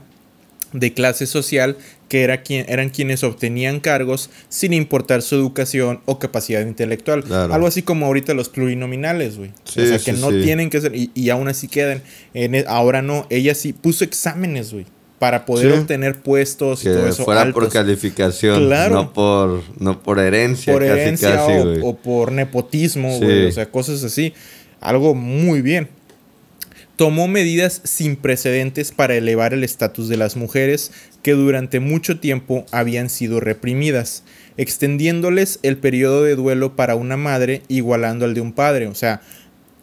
de clase social que era quien, eran quienes obtenían cargos sin importar su educación o capacidad intelectual. Claro. Algo así como ahorita los plurinominales, güey. Sí, o sea, sí, que no sí. tienen que ser, y, y aún así quedan. En e- ahora no, ella sí puso exámenes, güey, para poder Sí. obtener puestos y todo eso. fuera por calificación, Claro. no por no por herencia, por herencia casi, o- por nepotismo, Sí. O sea, cosas así. Algo muy bien. Tomó medidas sin precedentes para elevar el estatus de las mujeres que durante mucho tiempo habían sido reprimidas, extendiéndoles el periodo de duelo para una madre igualando al de un padre. O sea,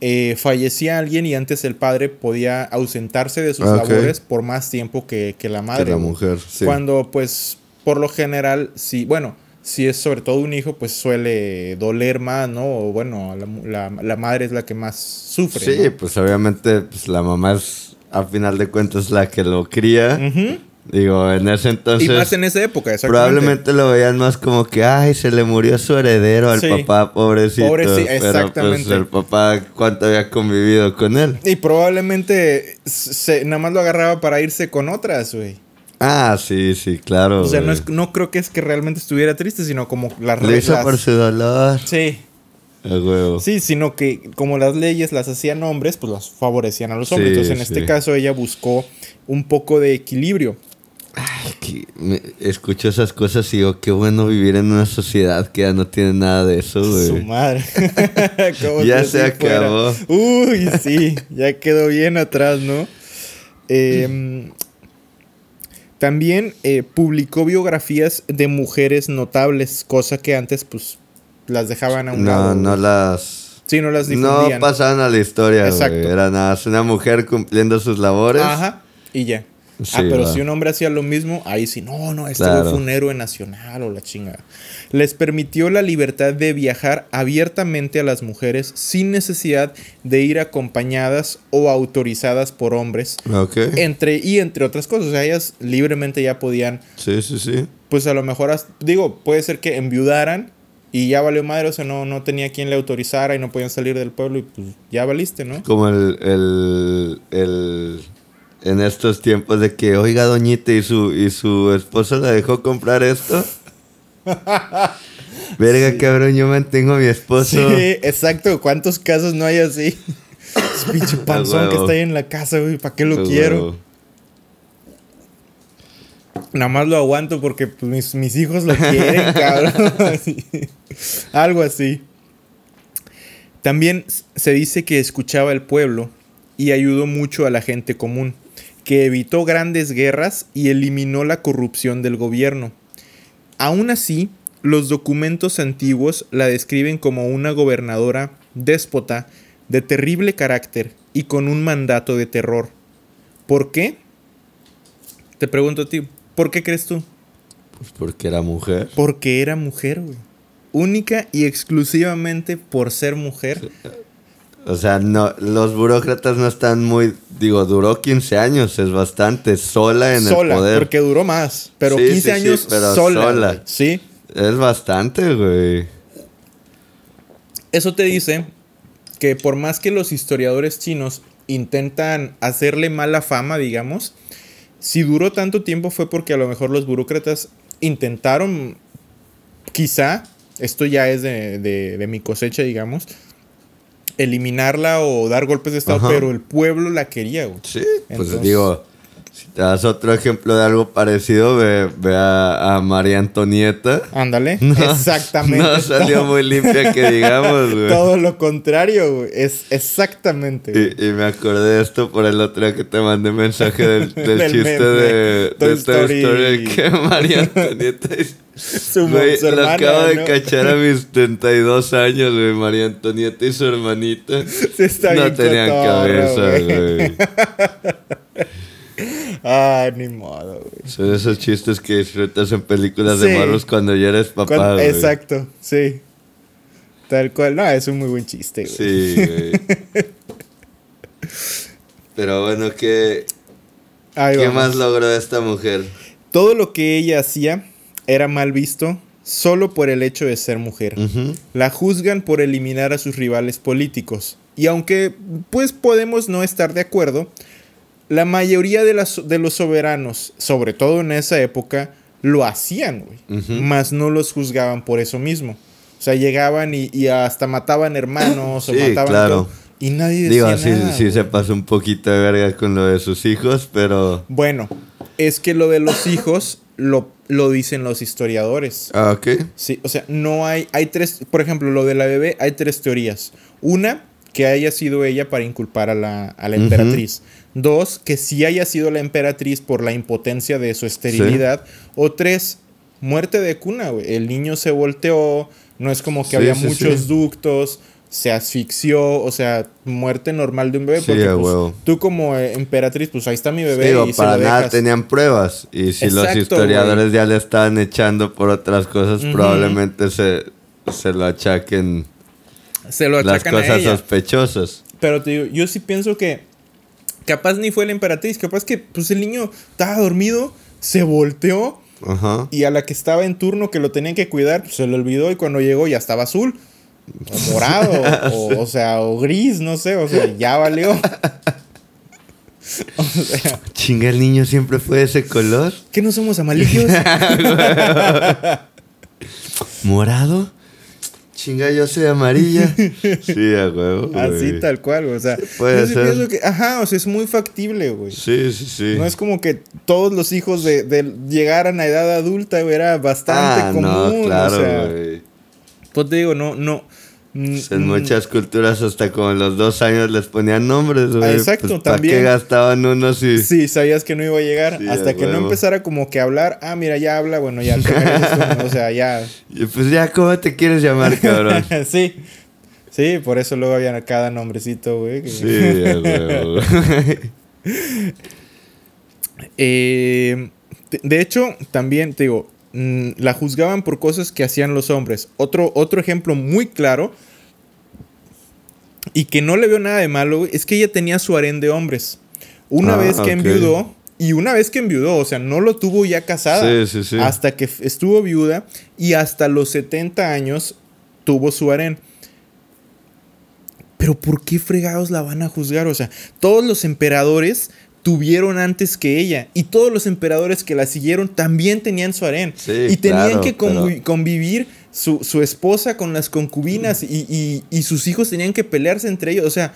eh, fallecía alguien y antes el padre podía ausentarse de sus Ah, labores por más tiempo que, que la madre. que la mujer, sí. Cuando, pues, por lo general, si, bueno, si es sobre todo un hijo, pues suele doler más, ¿no? O bueno, la, la- la madre es la que más sufre. Sí, ¿no? pues obviamente pues, la mamá es, a final de cuentas, la que lo cría. Digo, en ese entonces... y más en esa época, exactamente. Probablemente lo veían más como que, ay, se le murió su heredero al Sí. papá, pobrecito. Pobreci- Pero pues exactamente. el papá, ¿cuánto había convivido con él? Y probablemente se, nada más lo agarraba para irse con otras, güey. Ah, sí, sí, claro. O sea, no, es, no creo que es que realmente estuviera triste, sino como las Lo hizo reglas. por su dolor. Sí, A huevo. sí, sino que como las leyes las hacían hombres, pues las favorecían a los hombres. Sí, Entonces, en este caso, ella buscó un poco de equilibrio. Que me- escucho esas cosas y digo, qué bueno vivir en una sociedad que ya no tiene nada de eso, Su güey. madre. Como Ya se fuera. acabó. Uy, sí, ya quedó bien atrás, ¿no? Eh, también eh, publicó biografías de mujeres notables, cosa que antes, pues, las dejaban a un No, lado. no las... Sí, no las No difundían. pasaban a la historia, Exacto. güey. Era nada más una mujer cumpliendo sus labores. Ajá, y ya. Sí, ah, pero va. si un hombre hacía lo mismo, ahí sí, no, no, este Claro. fue un héroe nacional o la chingada. Les permitió la libertad de viajar abiertamente a las mujeres sin necesidad de ir acompañadas o autorizadas por hombres. Ok. Entre, y entre otras cosas, o sea, ellas libremente ya podían, Sí, sí, sí. pues a lo mejor, hasta- digo, puede ser que enviudaran y ya valió madre, o sea, no, no tenía quien le autorizara y no podían salir del pueblo y pues ya valiste, ¿no? Como el, el, el- En estos tiempos de que, oiga, doñita, ¿y su, y su esposo la dejó comprar esto? Verga, cabrón, yo mantengo a mi esposo. Sí, exacto. ¿Cuántos casos no hay así? Ese pinche panzón que está ahí en la casa, güey. ¿Para qué lo Ah, quiero? huevo. Nada más lo aguanto porque pues, mis, mis hijos lo quieren, cabrón. Así. Algo así. También se dice que escuchaba el pueblo y ayudó mucho a la gente común, que evitó grandes guerras y eliminó la corrupción del gobierno. Aún así, los documentos antiguos la describen como una gobernadora déspota de terrible carácter y con un mandato de terror. ¿Por qué? Te pregunto a ti, ¿por qué crees tú? Pues porque era mujer. Porque era mujer, güey. Única y exclusivamente por ser mujer. O sea, no, los burócratas no están muy. Digo, duró 15 años, es bastante. Sola en sola, el poder. porque duró más. Pero Sí, 15 sí, sí, años pero sola. sola. Sí. Es bastante, güey. Eso te dice que por más que los historiadores chinos intentan hacerle mala fama, digamos, si duró tanto tiempo fue porque a lo mejor los burócratas intentaron, quizá, esto ya es de, de- de mi cosecha, digamos, eliminarla o dar golpes de estado, Ajá. pero el pueblo la quería, güey. Sí, pues Entonces- digo, si te das otro ejemplo de algo parecido, ve, ve a, a María Antonieta. Ándale, No, exactamente. No salió muy limpia que digamos, güey. Todo lo contrario, güey. Es exactamente. güey. Y, y me acordé de esto por el otro día que te mandé mensaje del, del Del chiste meme. de, Toy de Toy Story. Que María Antonieta Su, Güey, su lo hermana, acabo de cachar a mis 32 años, güey. María Antonieta y su hermanita. Sí, está no tenían cabeza, güey. Ay, ni modo, güey. Son esos chistes que disfrutas en películas de Sí. Marlos cuando ya eres papá, güey. Exacto, sí. Tal cual. No, es un muy buen chiste, güey. Sí, güey. Pero bueno, ¿qué, ¿qué más logró esta mujer? Todo lo que ella hacía era mal visto solo por el hecho de ser mujer. La juzgan por eliminar a sus rivales políticos. Y aunque pues podemos no estar de acuerdo, la mayoría de, las, de los soberanos, sobre todo en esa época, lo hacían, güey. Mas no los juzgaban por eso mismo. O sea, llegaban y, y hasta mataban hermanos o Sí, mataban claro. todo, y nadie decía Digo, sí, nada, sí se pasó un poquito de verga con lo de sus hijos, pero... Bueno, es que lo de los hijos lo, lo dicen los historiadores. Ah, ok. Sí, o sea, no hay, hay tres, por ejemplo, lo de la bebé, hay tres teorías. Una, que haya sido ella para inculpar a la, a la emperatriz. Dos, que sí haya sido la emperatriz por la impotencia de su esterilidad. O tres, muerte de cuna, güey. El niño se volteó, no es como que Sí, había sí, muchos ductos, se asfixió, o sea, muerte normal de un bebé. Sí, porque pues, tú como eh, emperatriz, pues ahí está mi bebé Digo, y se para lo nada dejas. tenían pruebas. Y si los historiadores ya le estaban echando por otras cosas, probablemente se, se lo achaquen Se lo las achacan a cosas ella. sospechosas. Pero te digo, yo sí pienso que capaz ni fue la emperatriz, capaz que pues el niño estaba dormido, se volteó Ajá. y a la que estaba en turno que lo tenían que cuidar, pues, se le olvidó y cuando llegó ya estaba azul. O morado, o, o sea, o gris, no sé, o sea, ya valió. O sea, Chinga, el niño siempre fue de ese color. ¿qué no somos amarillos? ¿Morado? Chinga, yo soy amarilla. sí, a huevo. Así güey. tal cual, o sea, Puede yo sí ser. pienso que, ajá, o sea, es muy factible, güey. Sí, sí, sí. No es como que todos los hijos de, de llegaran a edad adulta, güey, era bastante ah, común. no, claro, o sea, güey. pues te digo, no, no. Mm, En mm, muchas culturas hasta como en los dos años les ponían nombres, güey. Ah, exacto, pues, ¿Para qué también. gastaban unos y... Sí, sabías que no iba a llegar. Sí, hasta que no empezara como que a hablar. Ah, mira, ya habla, bueno, ya. te- o sea, ya. y pues ya, ¿cómo te quieres llamar, cabrón? sí. Sí, por eso luego había cada nombrecito, güey. que- sí, huevo. Eh, de hecho, también te digo, mm, la juzgaban por cosas que hacían los hombres. Otro, otro ejemplo muy claro y que no le veo nada de malo es que ella tenía su harén de hombres. Una Ah, vez que ok. enviudó, y una vez que enviudó, o sea, no lo tuvo ya casada. Sí, sí, sí. Hasta que estuvo viuda y hasta los 70 años tuvo su harén. Pero ¿por qué fregados la van a juzgar? O sea, todos los emperadores tuvieron antes que ella. Y todos los emperadores que la siguieron también tenían su harén. Sí, y tenían claro, que convi- pero- convivir su, su esposa con las concubinas y, y- y sus hijos tenían que pelearse entre ellos. O sea,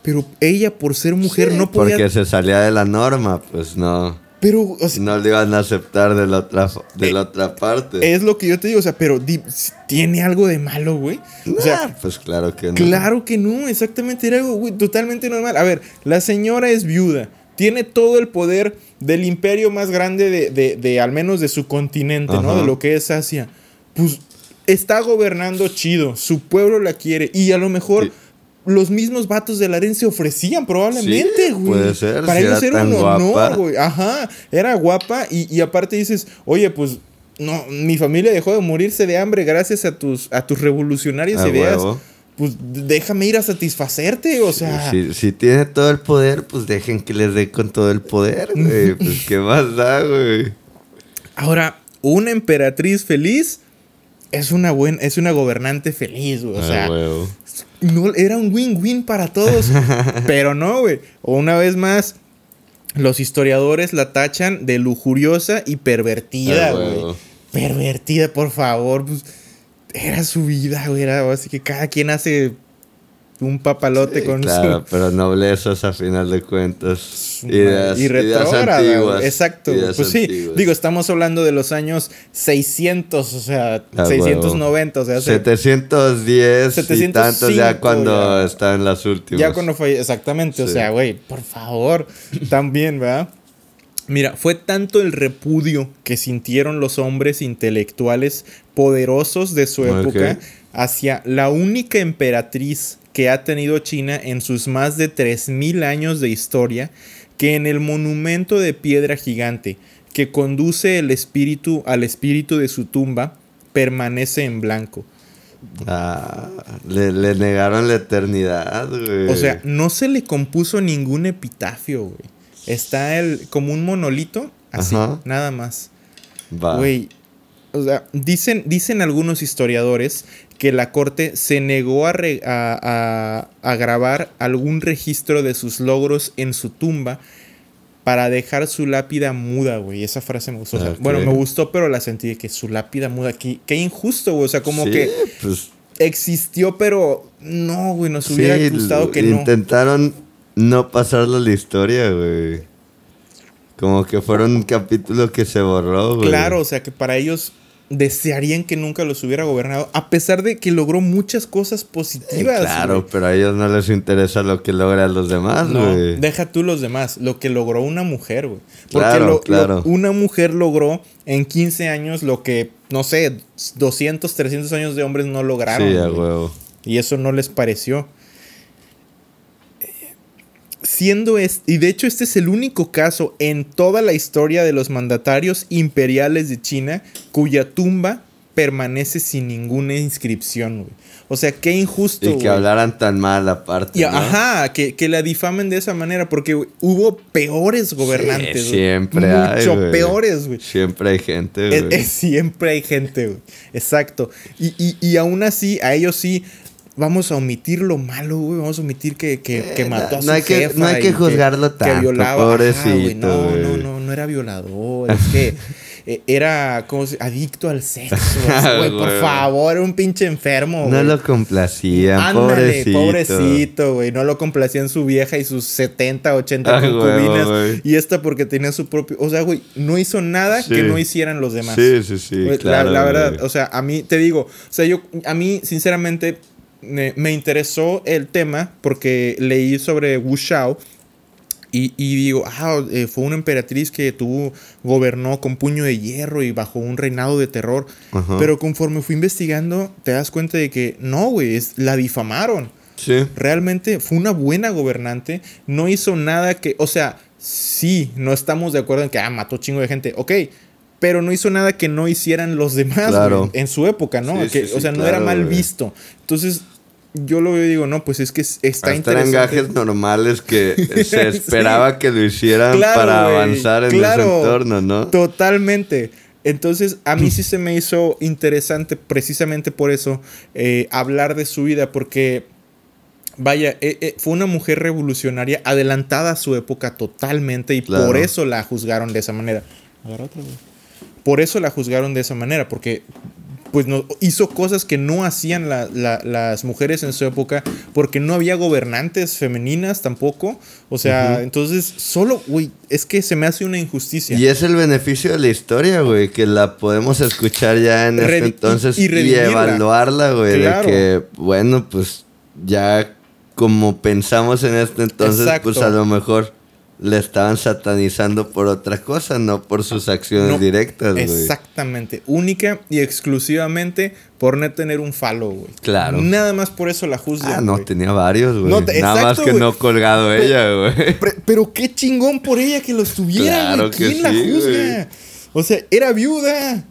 pero ella por ser mujer Sí, no podía... Porque se salía de la norma, pues no. Pero, o sea, No le iban a aceptar de la otra, de Eh, la otra parte. es lo que yo te digo. O sea, pero ¿tiene algo de malo, güey? O sea, pues claro que no. Claro que no, exactamente, era algo güey, totalmente normal. A ver, la señora es viuda, tiene todo el poder del imperio más grande de, de- de, al menos de su continente, ¿no? De lo que es Asia. Pues está gobernando chido, su pueblo la quiere y a lo mejor... Sí. Los mismos vatos de la Aren se ofrecían probablemente, Sí, güey. puede ser, Para si ellos era era un honor, guapa. güey. Ajá, era guapa y, y aparte dices, oye, pues no, mi familia dejó de morirse de hambre gracias a tus, a tus revolucionarias A ideas huevo. Pues déjame ir a satisfacerte, o sea. Si, si tiene todo el poder, pues dejen que les dé con todo el poder, güey. Pues qué más da, güey. Ahora, una emperatriz feliz es una buena, es una gobernante feliz, güey. O Ah, sea, huevo. no, era un win-win para todos. pero no, güey. Una vez más, los historiadores la tachan de lujuriosa y pervertida, Ah, güey. Pervertida, por favor. Pues, era su vida, güey. Era así que cada quien hace un papalote Sí, con claro, su. pero noblezas a final de cuentas. y Ideas, ideas retrógrada, güey. antiguas. Exacto. ideas pues sí, antiguas. digo, estamos hablando de los años 600, o sea, Ah, 690, o sea, hace- 710 y 705 tantos ya cuando ya. está en las últimas. ya cuando fue exactamente, o sea, güey, por favor, también, ¿verdad? Mira, fue tanto el repudio que sintieron los hombres intelectuales poderosos de su época hacia la única emperatriz que ha tenido China en sus más de 3000 años de historia, que en el monumento de piedra gigante que conduce el espíritu al espíritu de su tumba permanece en blanco. Ah, le, le negaron la eternidad, güey. O sea, no se le compuso ningún epitafio, güey. Está el, como un monolito, así, Ajá. nada más. Va. Güey, o sea, dicen, dicen algunos historiadores que la corte se negó a, a, grabar algún registro de sus logros en su tumba para dejar su lápida muda, güey. Esa frase me gustó. bueno, me gustó, pero la sentí de que su lápida muda aquí. Qué injusto, güey. O sea, como que pues, existió, pero no, güey. Nos hubiera gustado que no. Intentaron no pasarlo a la historia, güey. Como que fueron un capítulo que se borró, güey. Claro, o sea, que para ellos desearían que nunca los hubiera gobernado, a pesar de que logró muchas cosas positivas. claro, pero a ellos no les interesa lo que logran los demás, no, Deja tú los demás, lo que logró una mujer, güey. Porque claro, una mujer logró en 15 años lo que, no sé, 200, 300 años de hombres no lograron. Sí, a huevo. Y eso no les pareció siendo este, y de hecho este es el único caso en toda la historia de los mandatarios imperiales de China cuya tumba permanece sin ninguna inscripción, güey. O sea, qué injusto. Y que hablaran tan mal aparte. Y, Ajá, que, la difamen de esa manera, porque hubo peores gobernantes. siempre hay. Mucho peores, güey. Siempre hay gente, güey. siempre hay gente, güey. Exacto. Y, y, y aún así, a ellos sí vamos a omitir lo malo, güey. Vamos a omitir que, que, que eh, mató a su no hay que, No hay que juzgarlo tanto, que violaba. Pobrecito, no, no, no, no era violador. Es que eh, era como adicto al sexo. güey, por favor, era un pinche enfermo. No lo complacía, Ándale, pobrecito. güey. No lo complacían su vieja y sus 70, 80 concubinas. y esta porque tenía su propio. O sea, güey, no hizo nada que no hicieran los demás. Sí, sí, sí. claro, la, la verdad, o sea, a mí, te digo, o sea, yo, a mí, sinceramente me, interesó el tema porque leí sobre Wu Shao y, digo, ah, eh, fue una emperatriz que tuvo, gobernó con puño de hierro y bajo un reinado de terror. Pero conforme fui investigando, te das cuenta de que no, güey, la difamaron. Sí. Realmente fue una buena gobernante, no hizo nada que, o sea, sí, no estamos de acuerdo en que, ah, mató chingo de gente, ok, pero no hizo nada que no hicieran los demás en su época, ¿no? o sea, no era mal visto. Entonces, yo lo veo y digo, no, pues es que está Hasta interesante. eran gajes normales que se esperaba que lo hicieran para avanzar en ese entorno, ¿no? Totalmente. Entonces, a mí sí se me hizo interesante precisamente por eso eh, hablar de su vida, porque, vaya, eh, eh, fue una mujer revolucionaria, adelantada a su época totalmente, y por eso la juzgaron de esa manera. Por eso la juzgaron de esa manera, porque pues no, hizo cosas que no hacían las mujeres en su época porque no había gobernantes femeninas tampoco. O sea, entonces solo, güey, es que se me hace una injusticia. Y es el beneficio de la historia, güey, que la podemos escuchar ya en este entonces y, evaluarla, güey, de que, bueno, pues ya como pensamos en este entonces, pues a lo mejor le estaban satanizando por otra cosa, no por sus acciones directas, güey. Exactamente. Única y exclusivamente por no tener un falo, güey. Claro. Nada más por eso la juzgan. Ah, no, tenía varios, güey. Nada más que no colgado ella, güey. Pero, qué chingón por ella que los tuviera, claro ¿Quién la juzga? O sea, era viuda.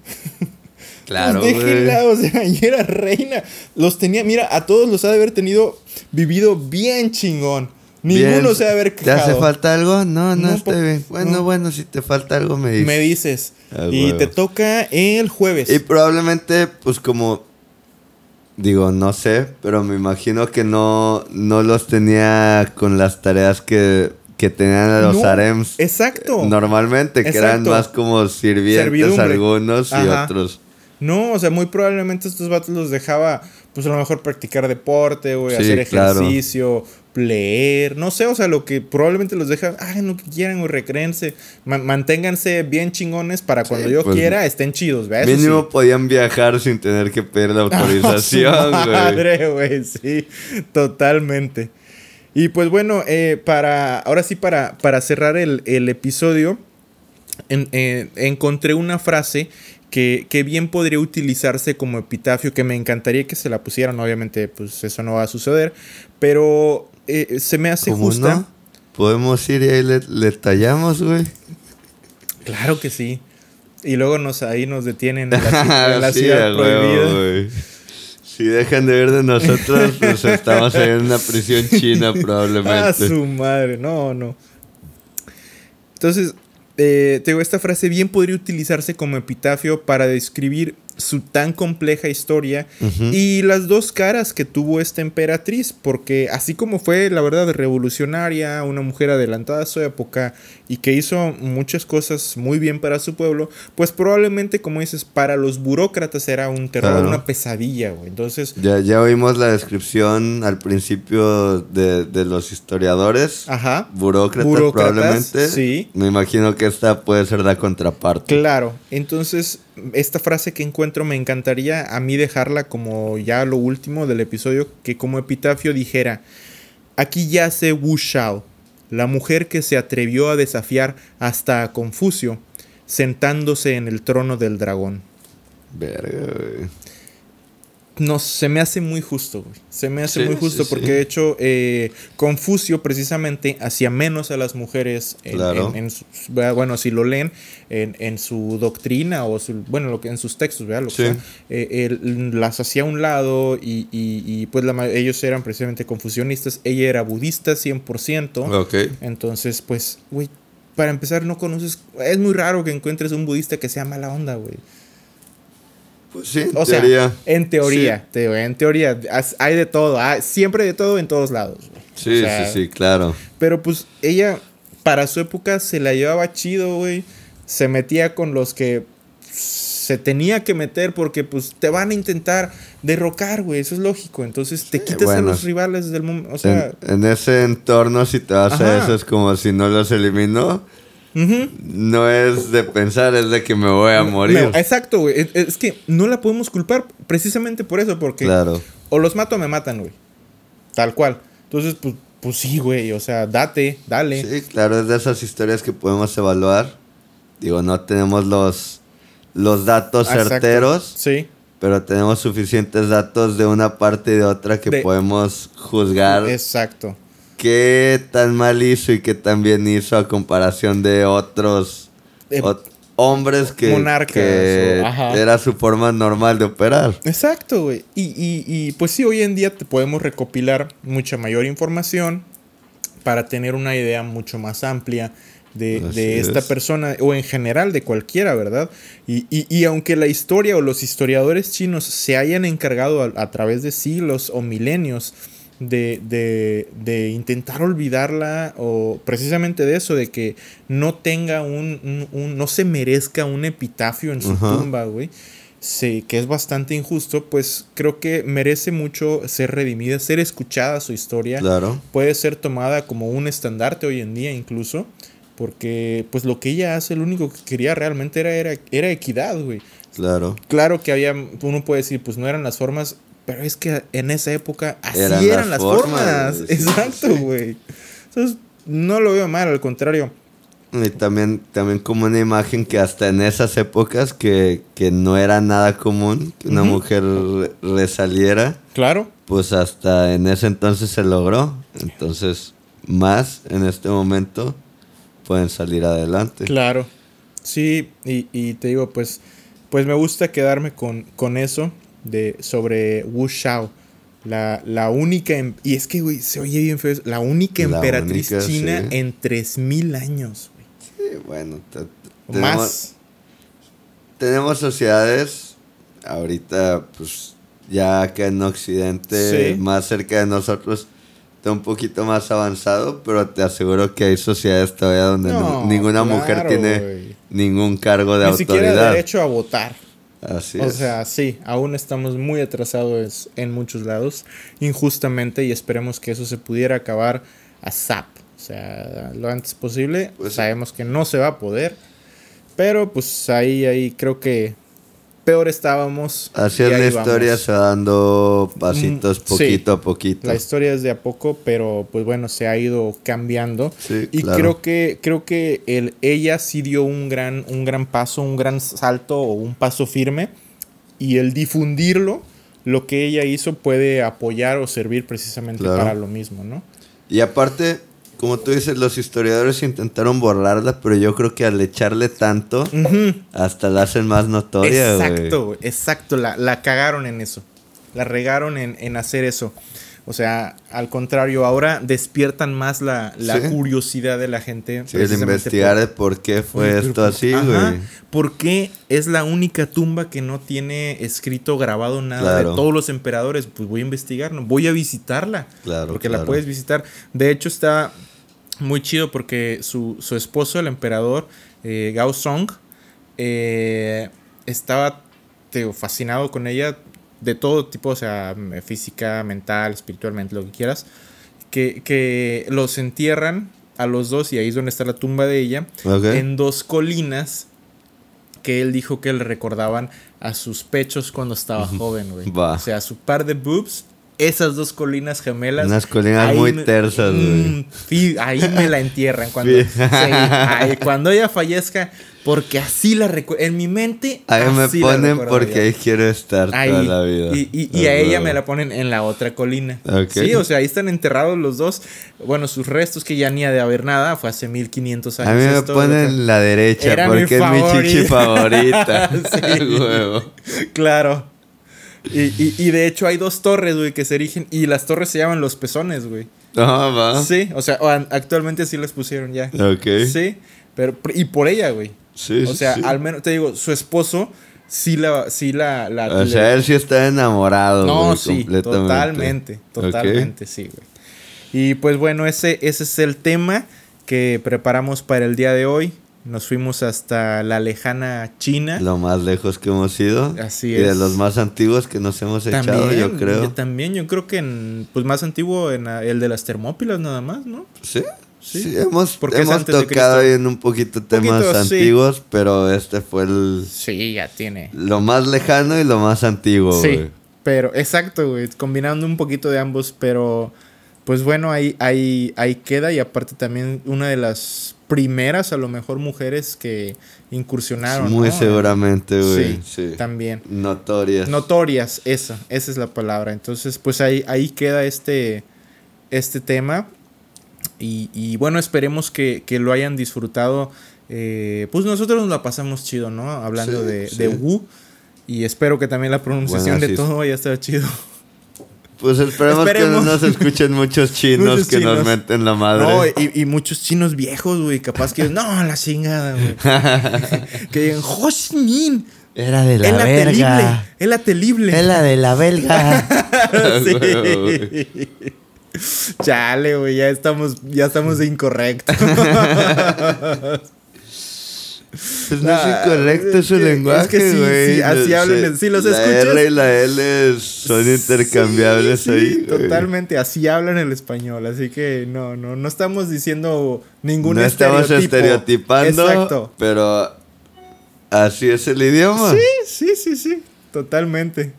Claro, pues déjenla, o sea, y era reina. Los tenía, mira, a todos los ha de haber tenido vivido bien chingón. Ninguno se va a haber quejado. ¿Te hace falta algo? No, no, estoy bien. Bueno, bueno, si te falta algo me dices. Me dices. Ah, y te toca el jueves. Y probablemente, pues como... Digo, no sé, pero me imagino que no, no los tenía con las tareas que, que tenían los harems. Exacto. Normalmente, que eran más como sirvientes algunos y otros. No, o sea, muy probablemente estos vatos los dejaba, pues a lo mejor practicar deporte, güey, hacer ejercicio, leer, no sé, o sea, lo que probablemente los deja, hagan lo que quieran o recréense, manténganse bien chingones para cuando yo pues, quiera estén chidos, ¿ves? Mínimo podían viajar sin tener que pedir la autorización, güey. madre, güey, sí, totalmente. Y pues bueno, eh, para, ahora sí, para, para cerrar el, episodio, eh, encontré una frase que, que, bien podría utilizarse como epitafio, que me encantaría que se la pusieran, obviamente pues eso no va a suceder, pero eh, se me hace justa. No? Podemos ir y ahí le, tallamos, güey. Claro que sí. Y luego nos ahí nos detienen en la, ciudad prohibida. si dejan de ver de nosotros, pues estamos ahí en una prisión china probablemente. A su madre, no, no. Entonces, eh, tengo esta frase bien podría utilizarse como epitafio para describir su tan compleja historia y las dos caras que tuvo esta emperatriz, porque así como fue, la verdad, revolucionaria, una mujer adelantada a su época y que hizo muchas cosas muy bien para su pueblo, pues probablemente, como dices, para los burócratas era un terror, una pesadilla, güey. Entonces... Ya, ya oímos la descripción al principio de, de los historiadores. Ajá. Burócratas, probablemente. Sí. Me imagino que esta puede ser la contraparte. Claro. Entonces, esta frase que encuentro me encantaría a mí dejarla como ya lo último del episodio, que como epitafio dijera, aquí yace Wu Shao, la mujer que se atrevió a desafiar hasta a Confucio, sentándose en el trono del dragón. Verga, no, se me hace muy justo, güey. Se me hace muy justo porque de hecho eh, Confucio precisamente hacía menos a las mujeres en, bueno, si lo leen en, su doctrina o su, bueno, lo que en sus textos, ¿verdad? Lo que eh, las hacía a un lado y, pues ellos eran precisamente confusionistas. Ella era budista 100%. Ok. Entonces, pues, güey, para empezar no conoces, es muy raro que encuentres un budista que sea mala onda, güey. Pues sí, en teoría. en teoría, en teoría. Hay de todo, siempre de todo en todos lados. Sí, sí, sí, claro. Pero pues ella, para su época, se la llevaba chido, güey. Se metía con los que se tenía que meter porque pues te van a intentar derrocar, güey, eso es lógico. Entonces te quitas a los rivales del mundo, o sea, en, ese entorno si te vas a eso es como si no los eliminó, no es de pensar, es de que me voy a morir. exacto, güey. Es, que no la podemos culpar precisamente por eso, porque claro. o los mato o me matan, güey. Tal cual. Entonces, pues, pues sí, güey. O sea, date, dale. Sí, claro, es de esas historias que podemos evaluar. Digo, no tenemos los, los datos certeros. Sí. Pero tenemos suficientes datos de una parte y de otra que podemos juzgar. Exacto qué tan mal hizo y qué tan bien hizo a comparación de otros eh, hombres que, monarcas, era su forma normal de operar. Exacto, güey. Y, pues sí, hoy en día te podemos recopilar mucha mayor información para tener una idea mucho más amplia de, esta persona o en general de cualquiera, ¿verdad? Y, aunque la historia o los historiadores chinos se hayan encargado a través de siglos o milenios de, intentar olvidarla o precisamente de eso, de que no tenga un, no se merezca un epitafio en su tumba, güey. Sí, que es bastante injusto, pues creo que merece mucho ser redimida, ser escuchada su historia. Claro. Puede ser tomada como un estandarte hoy en día incluso, porque pues lo que ella hace, lo único que quería realmente era, era, era equidad, güey. Claro. Claro que había, uno puede decir, pues no eran las formas pero es que en esa época así eran, las, formas. Exacto, güey. Entonces, no lo veo mal, al contrario. Y también, también como una imagen que hasta en esas épocas que, no era nada común que una mujer resaliera. Claro. Pues hasta en ese entonces se logró. Entonces, más en este momento pueden salir adelante. Claro. Sí, y, y te digo, pues, pues me gusta quedarme con, con eso de, sobre Wu Shao. La, la única, em, y es que, güey, se oye bien feo, la única emperatriz china en 3000 años, güey. Sí, bueno, tenemos, más. Tenemos sociedades, ahorita, pues, ya acá en Occidente, más cerca de nosotros, está un poquito más avanzado, pero te aseguro que hay sociedades todavía donde ninguna mujer tiene ningún cargo de Ni autoridad. Siquiera derecho a votar. Así o sea, sí, aún estamos muy atrasados en muchos lados, injustamente, y esperemos que eso se pudiera acabar a SAP. O sea, lo antes posible. Pues Sabemos que no se va a poder. Pero pues ahí, ahí creo que peor estábamos. Así es la historia, se va dando pasitos mm, poquito a poquito. La historia es de a poco, pero pues bueno, se ha ido cambiando. y creo que, creo que el, ella sí dio un gran, un gran paso, un gran salto o un paso firme. Y el difundirlo, lo que ella hizo puede apoyar o servir precisamente para lo mismo, ¿no? Y aparte, como tú dices, los historiadores intentaron borrarla, pero yo creo que al echarle tanto, hasta la hacen más notoria, Exacto, exacto, la, la, cagaron en eso. La regaron en, hacer eso. O sea, al contrario, ahora despiertan más la, curiosidad de la gente. Sí, el investigar por, qué fue esto así, güey. ¿Por qué es la única tumba que no tiene escrito, grabado nada de todos los emperadores? Pues voy a investigar, ¿no? Voy a visitarla. Claro. Porque la puedes visitar. De hecho, está muy chido porque su, esposo, el emperador eh, Gao Song, eh, estaba fascinado con ella de todo tipo, o sea, física, mental, espiritualmente, lo que quieras, que, que los entierran a los dos, y ahí es donde está la tumba de ella, en dos colinas que él dijo que le recordaban a sus pechos cuando estaba joven, güey. O sea, su par de boobs esas dos colinas gemelas. Unas colinas muy tersas, güey. Mm, ahí me la entierran. Cuando, cuando ella fallezca, porque así la recuerdo. En mi mente. Ahí me ponen porque ahí quiero estar toda la vida. Y, a ella me la ponen en la otra colina. Sí, o sea, ahí están enterrados los dos. Bueno, sus restos, que ya ni ha de haber nada. Fue hace 1500 años. A mí me ponen en la derecha porque es mi chichi favorita. sí. Claro. Y, y, de hecho hay dos torres, güey, que se erigen. Y las torres se llaman los pezones, güey. Ah, va. Sí, o sea, actualmente sí las pusieron ya. Ok. Sí, pero. Y por ella, güey. Sí, O sea, al menos, te digo, su esposo sí la. Sí la, o sea, él sí está enamorado. No, sí, totalmente. Totalmente, sí, güey. Y pues bueno, ese, ese es el tema que preparamos para el día de hoy. Nos fuimos hasta la lejana China. Lo más lejos que hemos ido. Así es. Y de los más antiguos que nos hemos echado, yo creo. también, yo creo que en, pues más antiguo en el de las Termópilas nada más, ¿no? Sí. Sí, hemos, hemos tocado en un poquito temas antiguos, pero este fue el... Sí, ya tiene. Lo más lejano y lo más antiguo, Sí, pero exacto, güey, combinando un poquito de ambos, pero pues bueno, ahí, ahí, ahí queda y aparte también una de las primeras, a lo mejor, mujeres que incursionaron. Muy seguramente, güey. Sí, también. Notorias. Notorias, esa, esa es la palabra. Entonces, pues ahí, ahí queda este, este tema. Y, bueno, esperemos que, lo hayan disfrutado. Eh, pues nosotros nos la pasamos chido, ¿no? Hablando de, de Wu. Y espero que también la pronunciación de todo haya estado chido. Pues esperemos, que no nos escuchen muchos chinos que nos meten la madre. No, y, muchos chinos viejos, güey. Capaz que no, la chingada, güey. que digan, Ho Chi Minh. Era de la, la verga. Es la telible. Es la de la belga. sí. Chale, güey, ya estamos, ya estamos incorrectos. Pues no es incorrecto su lenguaje, es que sí, sí, así hablan, sí los escuchas. La R y la L son intercambiables ahí. totalmente, así hablan el español, así que no, no, no estamos diciendo ningún no estamos estereotipando, Exacto. pero así es el idioma. Sí, sí, sí, sí, totalmente.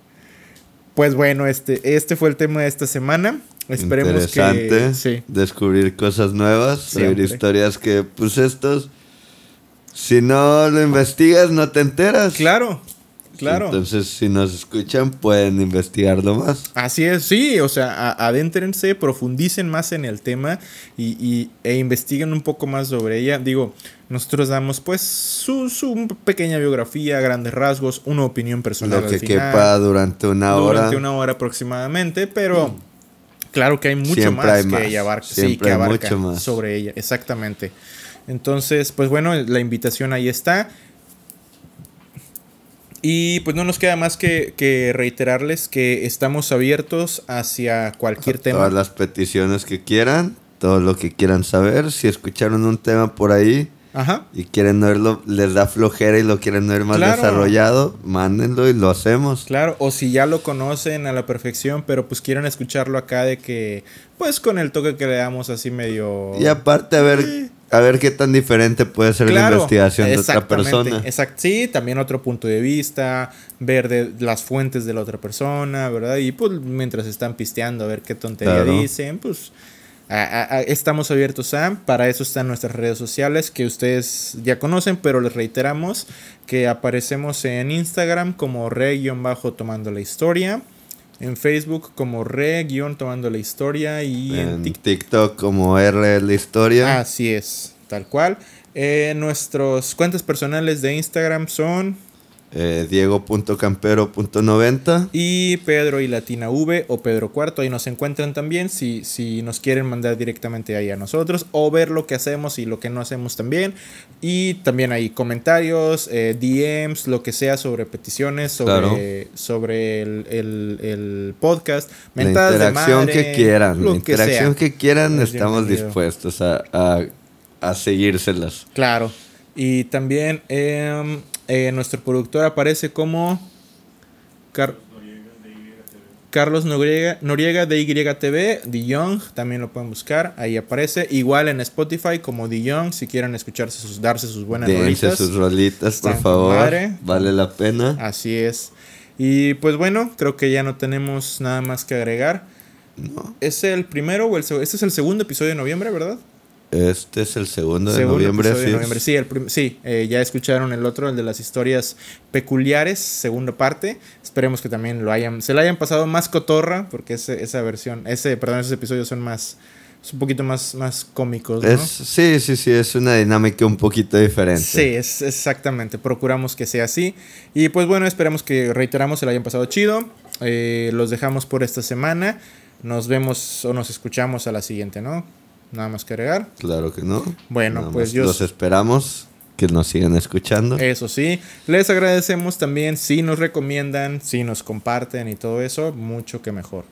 Pues bueno, este, este fue el tema de esta semana. Esperemos que sí. descubrir cosas nuevas, saber historias que, pues estos si no lo investigas, no te enteras. Claro, claro. Entonces, si nos escuchan, pueden investigarlo más. Así es, sí, o sea, adéntrense, profundicen más en el tema y, e investiguen un poco más sobre ella. Digo, nosotros damos pues su, su pequeña biografía, grandes rasgos, una opinión personal. Lo que quepa durante una hora. Durante una hora aproximadamente, pero claro que hay mucho más que ella abarca, sí, que abarca sobre ella, exactamente. Entonces, pues bueno, la invitación ahí está. Y pues no nos queda más que, reiterarles que estamos abiertos hacia cualquier tema. Todas las peticiones que quieran, todo lo que quieran saber. Si escucharon un tema por ahí y quieren verlo, les da flojera y lo quieren ver más desarrollado, mándenlo y lo hacemos. Claro, o si ya lo conocen a la perfección, pero pues quieren escucharlo acá de que, pues con el toque que le damos así medio... Y aparte, a ver a ver qué tan diferente puede ser la investigación de otra persona. Exacto, sí, también otro punto de vista, ver de las fuentes de la otra persona, ¿verdad? Y pues mientras están pisteando, a ver qué tontería dicen, pues estamos abiertos a, para eso están nuestras redes sociales que ustedes ya conocen, pero les reiteramos que aparecemos en Instagram como re-tomando la historia. En Facebook como re-tomando la historia y en, TikTok como R la historia. Así es, tal cual. Eh, nuestros cuentas personales de Instagram son eh, Diego.campero.90 y Pedro y Latina V o Pedro Cuarto, ahí nos encuentran también si, si nos quieren mandar directamente ahí a nosotros o ver lo que hacemos y lo que no hacemos también. Y también hay comentarios, eh, DMs, lo que sea sobre peticiones, sobre, sobre el, podcast. La interacción que quieran, la interacción que, quieran, estamos dispuestos a, a, seguírselas. Claro. Y también... Em, eh, nuestro productor aparece como Carlos Noriega, Noriega de YTV, Young, también lo pueden buscar, ahí aparece. Igual en Spotify como Young, si quieren escucharse sus, darse sus buenas rolitas. sus rolitas, por favor. Vale la pena. Así es. Y pues bueno, creo que ya no tenemos nada más que agregar. No. ¿Es el primero o el segundo? Este es el segundo episodio de noviembre, ¿verdad? Este es el segundo de noviembre. Sí, sí eh, ya escucharon el otro, el de las historias peculiares, segunda parte. Esperemos que también lo hayan, se lo hayan pasado más cotorra, porque esa versión, ese, perdón, esos episodios son más, un poquito más, más cómicos. ¿no? sí, sí, sí, es una dinámica un poquito diferente. Sí, es exactamente, procuramos que sea así. Y pues bueno, esperamos que, reiteramos, se lo hayan pasado chido. Eh, los dejamos por esta semana. Nos vemos o nos escuchamos a la siguiente, ¿no? Nada más que agregar. Claro que no. Bueno, pues yo... Los esperamos que nos sigan escuchando. Eso sí, les agradecemos también si nos recomiendan, si nos comparten y todo eso, mucho que mejor.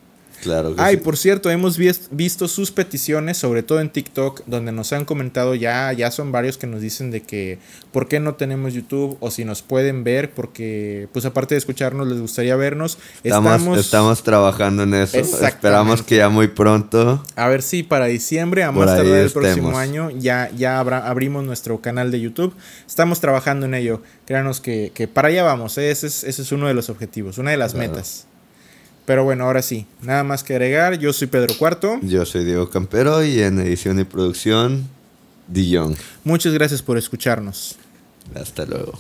Claro que Ay, por cierto, hemos visto sus peticiones, sobre todo en TikTok, donde nos han comentado ya, ya son varios que nos dicen de que por qué no tenemos YouTube o si nos pueden ver, porque pues aparte de escucharnos les gustaría vernos. Estamos, estamos, trabajando en eso. Esperamos que ya muy pronto. A ver si para diciembre, a más tardar el próximo año, ya, ya abrimos nuestro canal de YouTube. Estamos trabajando en ello. Créanos que, que para allá vamos. ¿eh? Ese, es, ese, es, uno de los objetivos, una de las metas. Pero bueno, ahora sí, nada más que agregar. Yo soy Pedro Cuarto. Yo soy Diego Campero y en edición y producción, Dion. Muchas gracias por escucharnos. Hasta luego.